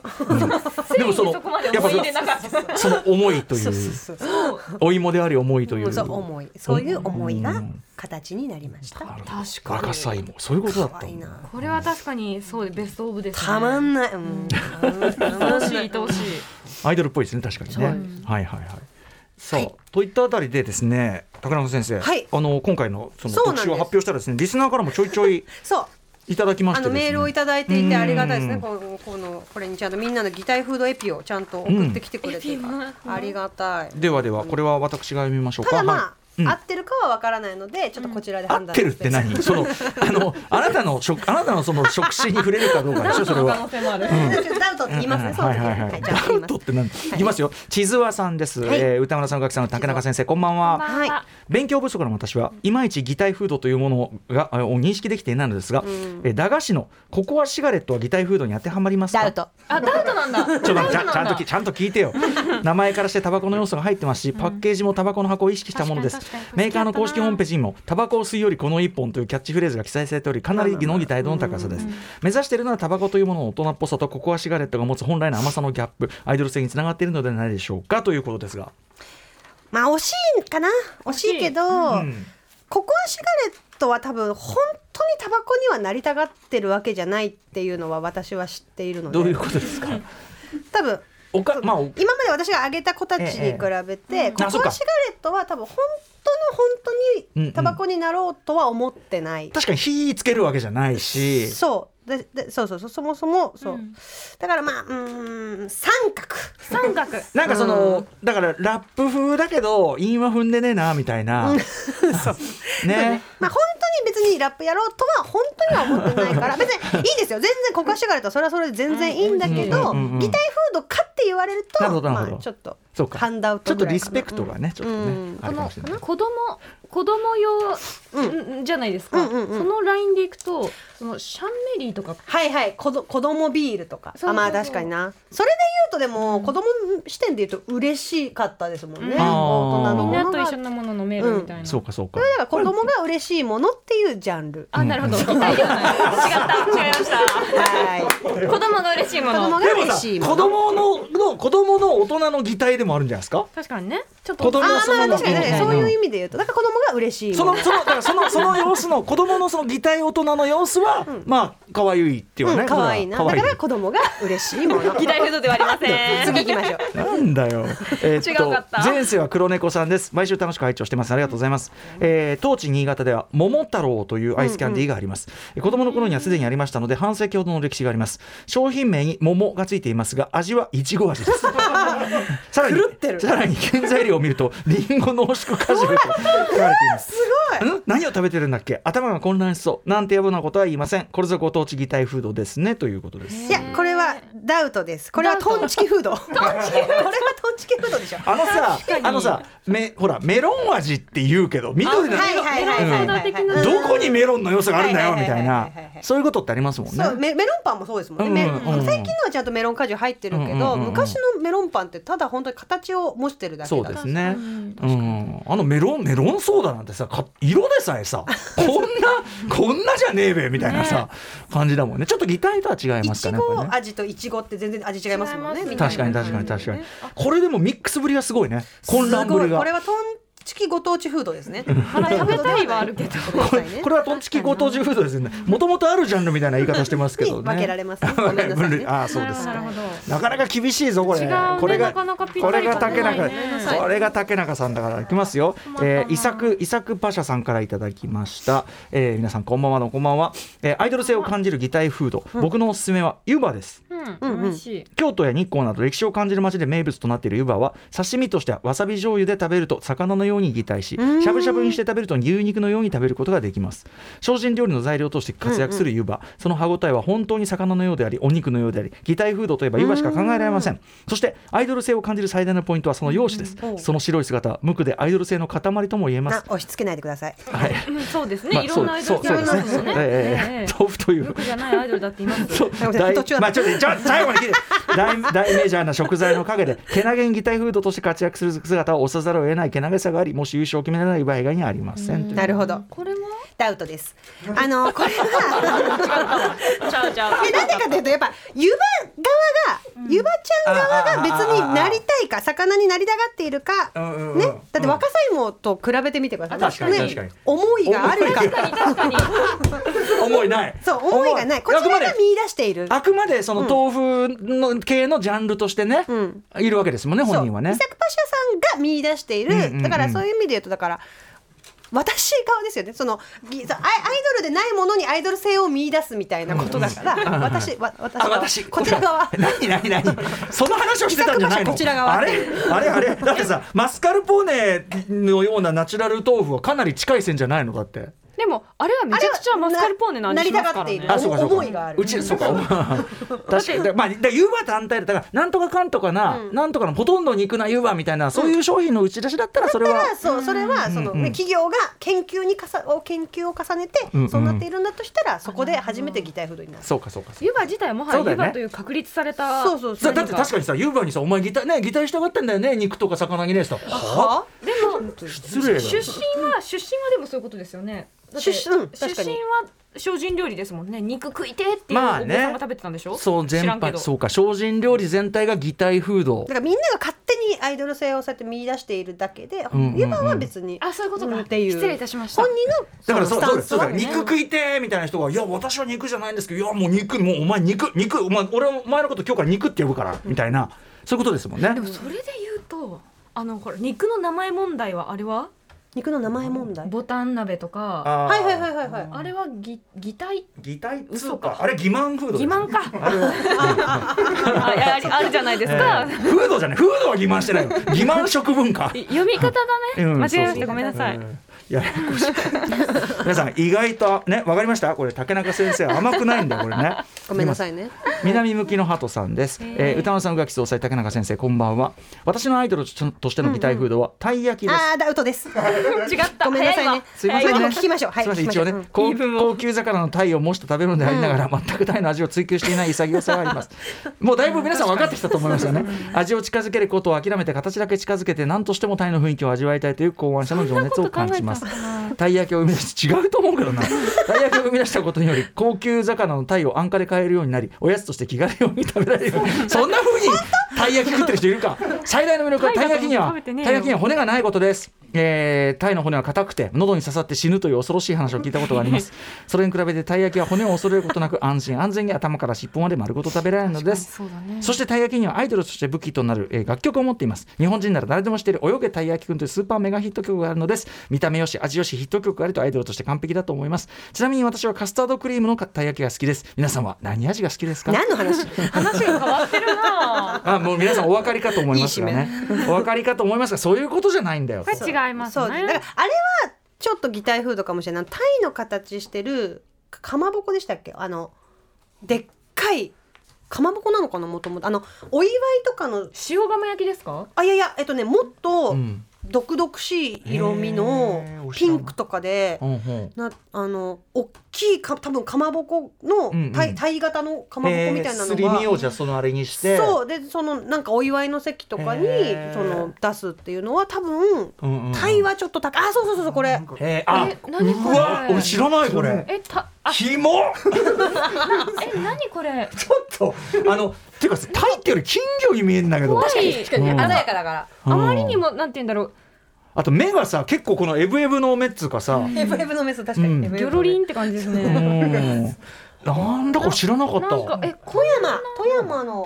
でもそのそこまでやっぱ思い入れなかった。その思いといそううそうそう。お芋であり思いという。そう。思い。そういう思いがうん形になりました。なるほど。確かに。赤さ芋。そういうことだったこれは確かにそうでベストオブです。ねたまんない、うん、愛おしい愛おしい。アイドルっぽいですね確かにね。そう。はいはいはいさあ、はい。といったあたりでですね高中先生、はい。あの今回のその特集を発表したらですねリスナーからもちょいちょい そう。いただきましてですね。あのメールをいただいていてありがたいですうんね。このこのこれにちゃんとみんなの擬態フードエピをちゃんと送ってきてくれてうん。ありがたい。ではではこれは私が読みましょうか。ただまあ、はいうん。合ってるかはわからないのでちょっとこちらで合判断ってるって何？そのあの あなたの食あなたのその食事に触れるかどうかでしょ？それは。性もあるちょっとダウトって言いますね、はいはいはい。ダウトって何？い。きますよ。千津和さんです。はい。えー歌村さん、垣さん、竹中先生、こんばんは。は。い。勉強不足の私はいまいち擬態フードというものがあを認識できていないのですが、えー駄菓子のココアシガレットは擬態フードに当てはまりますか？ダウト。あ ダウトなんだ。ちょっとちゃんちゃんとちゃんと聞いてよ。名前からしてタバコの要素が入ってますし、パッケージもタバコの箱を意識したものですメーカーの公式ホームページにもタバコを吸うよりこの一本というキャッチフレーズが記載されておりかなりの擬態度の高さです。目指しているのはタバコというものの大人っぽさとココアシガレットが持つ本来の甘さのギャップアイドル性につながっているのではないでしょうかということですが、まあ惜しいかな惜しいけど、うんココアシガレットは多分本当にタバコにはなりたがってるわけじゃないっていうのは私は知っているのでどういうことですか多分おかまあお今まで私があげた子たちに比べて、ココアシガレットは多分本当の本当にタバコになろうとは思ってない、確かに火つけるわけじゃないし。そう。ででそうそうそうそもそもそう、うん。だからまあうーん三角。三角。なんかその、だからラップ風だけど韻は踏んでねえなみたいな、ね。まあ本当に別にラップやろうとは本当には思ってないから別にいいですよ。全然ココアシガレットはそれはそれで全然いいんだけどうんうんうん擬態フードかって言われるとまあちょっとそうか。ハンダウちょっとリスペクトがね、ちょっとね、うん。あるかもしれない。子供子供用、ん。じゃないですか、そのラインでいくとそのシャンメリーとか。はいはい。子ど子供ビールとか。あまあ確かにな。それで言うとでも子供視点で言うと嬉しかったですもんね、うん。大人のみんなと一緒なもの飲めるみみたいな、そうかそうか。だから子供が嬉しいものっていうジャンル。あなるほど。違った。違いました。はい。子供が嬉しいも子供のが嬉でもさしいもの子供のの子供の大人の擬態でもあるんじゃないですか？確かにね。ちょっと子供そのまあ確かにね。うんそういう意味で言うとだから子供が嬉しいそもののそのだからそのその様子の 子供のその擬態大人の様子は、まあ可愛いっていうかね、うん可愛いな。だから子供が嬉しいもの。擬態フードではありません。次行きましょう。なんだよ。えーっ違うかった？前世は黒猫さんです。毎週楽しく拝聴してます。ありがとうございます。えー、当地新潟では桃太郎というアイスキャンディーがあります。子供の頃にはすでにありましたので半世紀ほどの歴史があります。商品名に桃がついていますが味はいちご味です。さらにさらに原材料を見るとリンゴ濃縮果汁と書かれています。すごい。ん？何を食べてるんだっけ？頭が混乱しそう。なんてやぼなことは言いません。これぞご当地擬態フードですねということです。いやこれはダウトですこれはトンチキフード これはトンチキフードでしょあのさ、あのさ、め、ほら、メロン味って言うけど、緑の。はいはいはいはいはい的などこにメロンの良さがあるんだよはいみたいなそういうことってありますもんねそうメメロンパンもそうですもんね、うんうんうんメ最近のはちゃんとメロン果汁入ってるけど、うんうんうんうん昔のメロンパンってただ本当に形を模してるだけだそうですね。うん。あのメロンメロンソーダなんてさか色でさえさ こんなこんなじゃねえべみたいなさ感じだもんね。ちょっと擬態とは違いいますかちごねやっぱりね。味といちごって全然味違いますもんね。確かに確かに確かに。これでもミックスぶりがすごいね。混乱ぶりが。これはトンチキご当地フードですね。食べたいはあるけどこれこれはトンチキご当地フードですよね。もともとあるジャンルみたいな言い方してますけどね。に分けられますね。ごめんなさいね。ああそうです。なるほど。なかなか厳しいぞこれ。これがこれが竹中、これが竹中さんだからいきますよ。えー、伊作伊作パシャさんからいただきました。えー、皆さんこんばんはのこんばんは。えー、アイドル性を感じる擬態フード、僕のおすすめは湯葉です。京都や日光など歴史を感じる街で名物となっている湯葉は刺身としてはわさび醤油で食べると魚のように擬態ししゃぶしゃぶにして食べると牛肉のように食べることができます。精進料理の材料として活躍する湯葉、その歯ごたえは本当に魚のようでありお肉のようであり擬態フードといえば湯葉しか考えられません。そしてアイドル性を感じる最大のポイントはその容姿です。その白い姿は無垢でアイドル性の塊とも言えます。あ押し付けないでください。はい。うんそうですまあねいろんなアイドルそうありそうですね。ますもんね。ええええ豆腐という。無垢じゃないアイドルだっています。まあちょっとちょ最後まで聞いて。大 大メジャーな食材の陰でけなげに擬態フードとして活躍する姿を押さざるを得ないけなげさがありもし優勝を決められない場合がありませんなるほど。これは？ダウトです。あのこれはえなんでかというとやっぱ湯葉側が湯葉ちゃん側が別になりたいか魚になりたがっているかうんね。だって若さ芋と比べてみてください。確かにね。確かに。思いがあるか。思いない。そう思いがない。こちらが見出している。あくまでその豆腐の系のジャンルとしてね、ん。いるわけですもんね本人はね。伊作パシャさんが見出している、だからそういう意味で言うとだから私側ですよね。そのアイドルでないものにアイドル性を見出すみたいなことだから、私わ私私。こちら側。何何何。その話をしてたんじゃないの？こちら側。あれ？あれあれ？だってさマスカルポーネのようなナチュラル豆腐はかなり近い線じゃないのだってでもあれはめちゃくちゃマスカルポーネの味しますからね。なりたがっている。あそうかそうか。思いがある。うちそうか。確かに。だまあだ湯葉単体でだからなんとかかんとかな、なんとかのほとんど肉な湯葉みたいなそういう商品の打ち出しだったらそれは、そうそれはその、企業が研究にかさを研究を重ねて、そうなっているんだとしたらそこで初めて擬態フードになる。そうかそうかそう湯葉自体もはやそうだよね。湯葉という確立されたそうそうそう。だだって確か。にさ湯葉にさ「お前ギターねギターしたがってんだよね肉とか魚にね」って言ったらははでも失礼だ出身は出身はでもそういうことですよね出身出身は精進料理ですもんね。肉食いてえっていうおまあね。子さんが食べてたんでしょ？そう全知らんけど。般そうか。精進料理全体が擬態風土だからみんなが勝手にアイドル性をそうやって見出しているだけで、うんうんうん。湯葉は別にあそういうことか。んっていう失礼いたしました。本人のだからそうそうそのスタンスはだそうだ肉食いてーみたいな人が「いや私は肉じゃないんですけどいやもう肉もうお前肉肉お前俺はお前のこと今日から肉って呼ぶから」みたいな。そういうことですもんね。でもそれで言うとあのほら肉の名前問題はあれは？肉の名前問題？ボタン鍋とか。あー。はいはいはいはいはい。あれはぎ擬態？擬態？嘘か。うか。あれ欺瞞フード欺瞞か。あありあるじゃないですか、フードじゃない。フードは欺瞞してないよ欺瞞食文化。い読み方がね、うん。間違えました。ごめんなさい、うんややこしい。皆さん意外とねわかりました？これ竹中先生甘くないんだよこれね。ごめんなさいね。南向きの鳩さんです、えー。歌丸さん宇垣総裁竹中先生こんばんは。私のアイドルとしての擬態フードはたい焼きです、あーダウトです。違った。ごめんなさいね。すいませんね聞きましょう。はいすみません一応ね、高高級魚のタイを模した食べ物でありながら、全くタイの味を追求していない潔さがあります。もうだいぶ皆さん分かってきたと思いますよね。味を近づけることを諦めて形だけ近づけて何としてもタイの雰囲気を味わいたいという考案者の情熱を感じますたい焼きを生み出し違うと思うけどな。たい焼きを生み出したことにより高級魚のタイを安価で買えるようになりおやつとして気軽に食べられるように。そんな風にたい焼き食ってる人いるか。最大の魅力はたい焼きにはたい焼きには骨がないことです。えータイの骨は硬くて喉に刺さって死ぬという恐ろしい話を聞いたことがあります。それに比べてたい焼きは骨を恐れることなく安心安全に頭から尻尾まで丸ごと食べられるのです。そうだね。そしてたい焼きにはアイドルとして武器となる、えー楽曲を持っています。日本人なら誰でも知っている泳げたい焼きくんというスーパーメガヒット曲があるのです。見た目よし味よしヒット曲がありとアイドルとして完璧だと思います。ちなみに私はカスタードクリームのたい焼きが好きです。皆さんは何味が好きですか？何の話？話が変わってるなあもう皆さんお分かりかと思いますがね。お分かりかと思いますがそういうことじゃないんだよ。違いますそうだねからあれはちょっと擬態フードかもしれない。タイの形してるかまぼこでしたっけ？あのでっかいかまぼこなのかな？もともと。あのお祝いとかの塩釜焼きですか？あいやいやえっとねもっとうん毒々しい色味へのピンクとかでうんうん。なあの大きいか多分かまぼこのうんうん。体体型のかまぼこみたいなのえーすり身がをじゃあそのあれにして。そう。でそのなんかお祝いの席とかにその出すっていうのは多分うんうんタイはちょっと高い。あそうそうそうそうこれ。えー、あえ何これ？うわ俺知らないこれ。えたあ。キモ え何これ？ちょっとあのっていうかタイってより金魚に見えるんだけど。確かにうん。鮮やかだから。あまりにもなんて言うんだろう。あと目がさ結構このエブエブの目っつうかさ、エブエブのメス確かうん。にエブエブのメスギョロリンって感じですうねんなんだこれ知らなかった。え富山富山の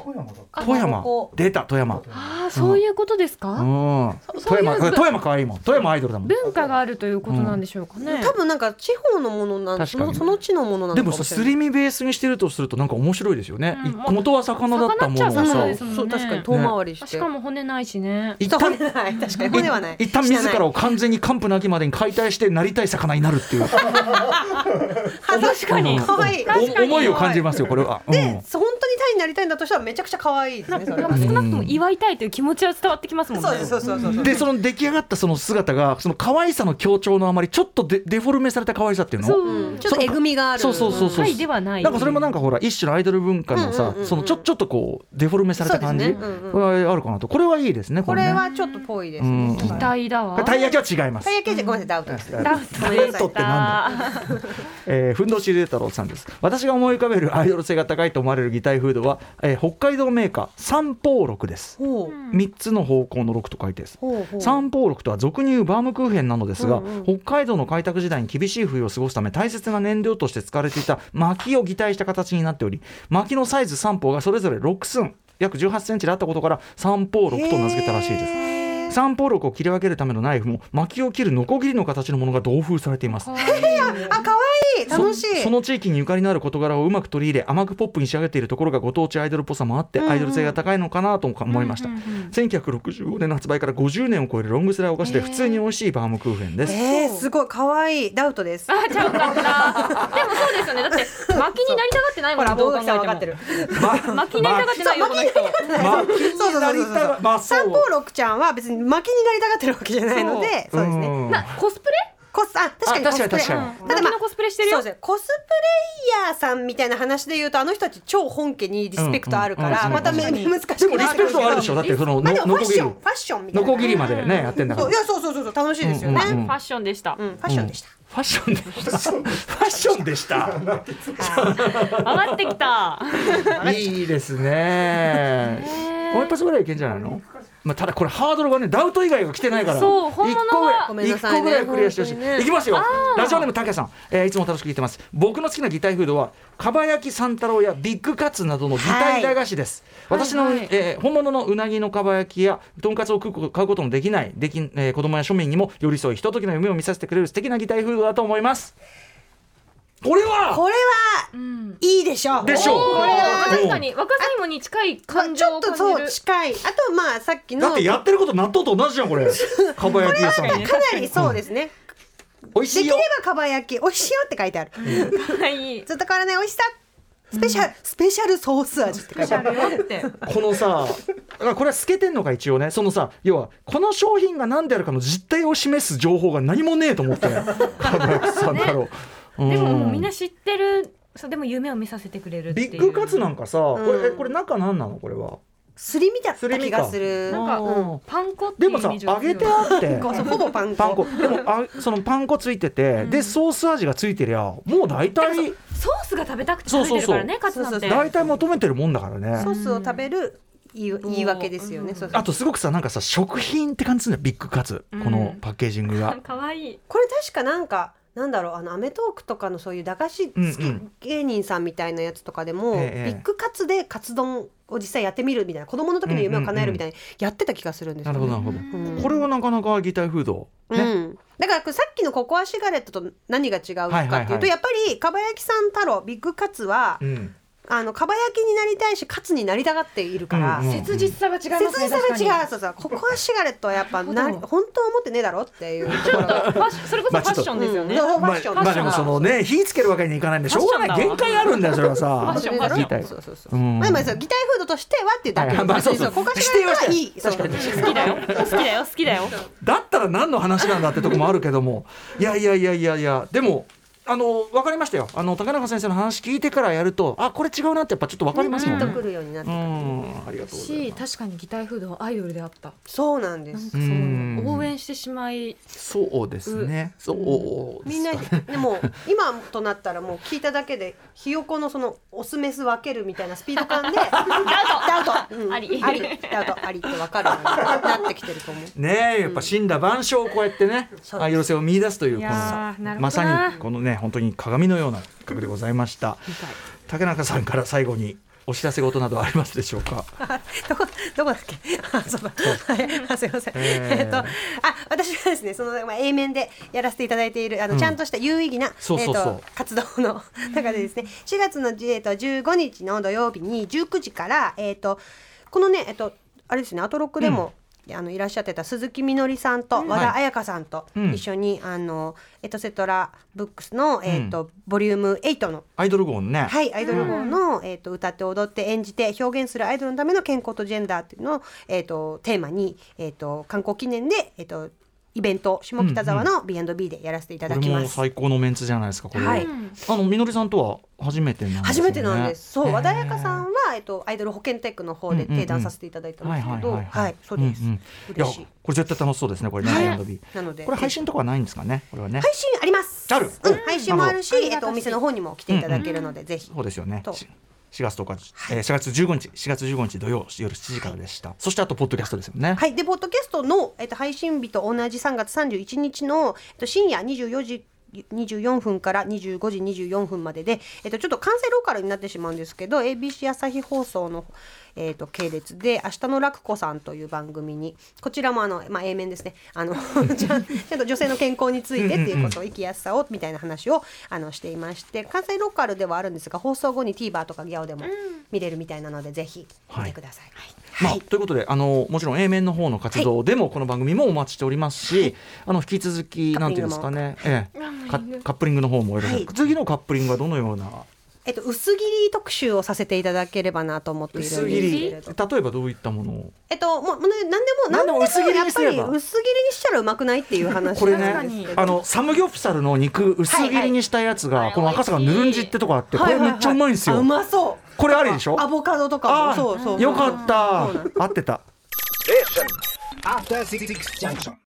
か富山。出た富山。ああそういうことですうかういう富山富山可愛いもん。富山アイドルだもん。文化があるということなんでしょうかね。多分なんか地方のものなんそ確かに。のその地のものなのでかもしれない。もさすり身ベースにしてるとするとなんか面白いですよね、元は魚だったものを魚っちゃ魚さそう確かに。遠回りして。しかも骨ないしね。一旦骨ない確かに骨はない一旦自らをを完全に完膚なきまでに解体してなりたい魚になるっていう。確かに可愛い。お思いを感じますよこれは、うん。で本当にタイになりたいんだとしたらめちゃくちゃ可愛いですね少なくとも祝いたいという気持ちは伝わってきますもんね。そうですそうそうそうそうでその出来上がったその姿がその可愛さの強調のあまりちょっとデデフォルメされた可愛さっていうの？そう。うん。ちょっとえぐみがある。そうそうそうそう。タイではない。なんかそれもなんかほら一種のアイドル文化のさ、うんうんうん。うんそのちょちょっとこうデフォルメされた感じ、はあるかなと。これはいいですねこね。れはちょっとぽいですうんね期待だわ。たい焼きは違います。たい焼きじゃごめんなさいダウトです。ダウトダウトってなんた。えー、ふんどしゆで太郎さんです。私が思い浮かべるアイドル性が高いと思われる擬態フードは、えー北海道メーカー三宝六です3つの方向の6と書いてです三宝六とは俗に言うバームクーヘンなのですが、うんうん北海道の開拓時代に厳しい冬を過ごすため大切な燃料として使われていた薪を擬態した形になっており薪のサイズ三方がそれぞれ6寸約18センチであったことから三宝六と名付けたらしいです三宝六を切り分けるためのナイフも薪を切るノコギリの形のものが同封されています。あ可愛い楽しい。そその地域にゆかりのある事柄をうまく取り入れ甘くポップに仕上げているところがご当地アイドルっぽさもあって、アイドル性が高いのかなと思いました、うんうんうん1965年の発売から50年を超えるロングセラーお菓子で普通に美味しいバームクーヘンです、えー、すごい可愛いダウトです。あちゃうかった。でもそうですよね。だって 薪になりたがってないもんどう考えても。垣さん分かってる。ま薪になりたがってないよこの人。薪になりたがまあそう。三宝六ちゃんは別に薪になりたがってるわけじゃないのでそう。ですね。ん。なコスプレ？コスあ確かにあコスプレ。確かに。確かにうんただまあコスプレしてるよ？そうですね。コスプレイヤーさんみたいな話で言うとあの人たち超本家にリスペクトあるかうんうんうん。らまため難しくなってでもリスペクトはあるでしょだってそのまあファッのノコギリションファッションみたいな。ノコギリまでねやってんだから。いやそうそうそうそう楽しいですよね。うん。うんうんファッションでした。うんファッションでした。ファッションでした。ファッションでした。上がってきた。いいですね。もう一発ぐらいいけんじゃないの？まあ、ただこれハードルがねダウト以外が来てないから。そう本物が一個ぐらいクリアしてほしい、ね。いきますよ。ラジオネームたけさん、えーいつも楽しく聞いてます。僕の好きな擬態フードはかば焼き三太郎やビッグカツなどの擬態駄菓子です、私の、はいはいえー本物のうなぎのかば焼きやとんかつを食う買うことのできないでき、えー子供や庶民にも寄り添いひとときの夢を見させてくれる素敵な擬態フードだと思いますこれは！これはうんいいでしょ。うでしょう。これはうん確かに若さ芋に近いまあ感ちょっと情を感じる。そう近い。あとまあさっきの。だってやってること納豆と同じじゃんこれ。かば焼き屋さん。確かにねかなりそうですね、美味しいよ。できればかば焼き。美味しいよって書いてある。はいずっと変わらない美味しさ。スペシャル、スペシャルソース味って書いてある。よって。このさあこれは透けてんのか一応ね。そのさ要はこの商品が何であるかの実態を示す情報が何もねえと思って。かば焼きさんだろう、うんでももうみんな知ってるそうでも夢を見させてくれるっていう。ビッグカツなんかさ、これえこれ中何なのこれは？すり身だった気がする。なんか、うん。パン粉でもさ揚げてあって。ほぼパン粉。パン粉。でもあそのパン粉ついてて、でソース味がついてりゃもう大体ソースが食べたくて食べてるからねカツなんて。大体求めてるもんだからね。ソースを食べる言い言い訳ですよね、そうそう。あとすごくさなんかさ食品って感じするんだよビッグカツ、このパッケージングが。可愛い。これ確かなんかなんだろうあのアメトークとかのそういう駄菓子好うん。うき芸人さんみたいなやつとかでも、ええビッグカツでカツ丼を実際やってみるみたいな子供の時の夢を叶えるみたいにやってた気がするんですよ、ね。なるほどなるほど、うん。これはなかなか擬態フード、ね。うん、だからさっきのココアシガレットと何が違うかっていうと、やっぱりかば焼きさん太郎ビッグカツは、うんあのかば焼きになりたいしカツになりたがっているから、うんうん切実さが違いますね切実さが違うそうそう。ココアシガレットはやっぱな本当は思ってねえだろっていうところが。ファッションそれこそファッションですよね、うん。ファまあッション。まあでもそのね火つけるわけにいかないんでしょうがない。限界あるんだよそれはさ。ファッション擬態そうそうそう。うん。まあまあそう擬態フードとしてはっていうだけ。はい。まあそうそう。ココアシガレットはいい。そう。好きだよ。好きだよ。好きだよ。だったら何の話なんだってとこもあるけども。いやいやいやいやいや。でもあの分かりましたよ。あの竹中先生の話聞いてからやるとあこれ違うなってやっぱちょっと分かりますもんね。ピンとくるようになってうくる。ん。ありがとうございします。確かに擬態フードはアイドルであった。そうなんです。応援してしまい。そうですね。そうですみんなでも今となったらもう聞いただけでひよこのそのオスメス分けるみたいなスピード感で ダウトダウト、うん。あり。あり。ダウト。ありって分かるようになってきてると思う。ねえやっぱ死んだ万象をこうやってねそう愛用性を見出すというまさにこのね本当に鏡のような企画でございました。竹中さんから最後にお知らせ事などありますでしょうか？どこどこだっけ？あそうだ。はい。あすいません、えー。えっとあ私はですねその、まあ、A 面でやらせていただいているあの、うん。ちゃんとした有意義なそうそうそう。えーと活動の中でですね4月の、えー、と15日の土曜日に19時から、えー、とこのねえっ、とあれですねアトロックでも、あのいらっしゃってた鈴木みのりさんと和田彩香さんとうん。一緒に、あのエトセトラブックスの、えーとボリューム8の。アイドル号のね、はい、アイドル号の、えー、と歌って踊って演じて表現するアイドルのための健康とジェンダーっていうのを、えー、とテーマに、えー、と観光記念で、えー、とイベント下北沢の B&B でやらせていただきます。最高のメンツじゃないですかこれ。は、はい。あのみのりさんとは初めてなんですよね。初めてなんです。そう、和田彩香さんは、えっと、アイドル保健テックの方でうんうんうん。定談させていただいたんですけど、はいそうです。んん。いや嬉しい。これ絶対楽しそうですねこれね、はい。なので、これ配信とかはないんですかねこれはね。配信あります。ある。うんお配信もあるし、えっと、お店の方にも来ていただけるので、ぜひ。そうですよね4月10日、えー、4月15日4月15日土曜夜7時からでした。そしてあとポッドキャストですよね。はい、でポッドキャストの、えっと、配信日と同じ3月31日の、えっと、深夜24時24分から25時24分までで、えっと、ちょっと関西ローカルになってしまうんですけど ABC 朝日放送の、えっと、系列で「明日の楽子さん」という番組にこちらもあの、まあ、A 面ですね。あの ちゃんと女性の健康についてっていうことを生きやすさをみたいな話をあのしていまして関西ローカルではあるんですが放送後に TVer とかギャオでも見れるみたいなので、ぜひ見てください。まあ、ということであのもちろん A 面の方の活動でもこの番組もお待ちしておりますし、あの引き続きなんていうんですかね、ええ、カカップリングの方もよろしく、はい。次のカップリングはどのような？えっと、薄切り特集をさせていただければなと思っているんです。例えばどういったものを？えっと、もう、何でも、何でも薄切りにすれば。やっぱり薄切りにしたらうまくないっていう話これね。あのサムギョプサルの肉薄切りにしたやつが、この赤坂ぬるんじってとこあってこれめっちゃうまいんですよ、あうまそう。これありでしょ？アボカドとかも、そうそうそう。よかった。合ってた。Junction.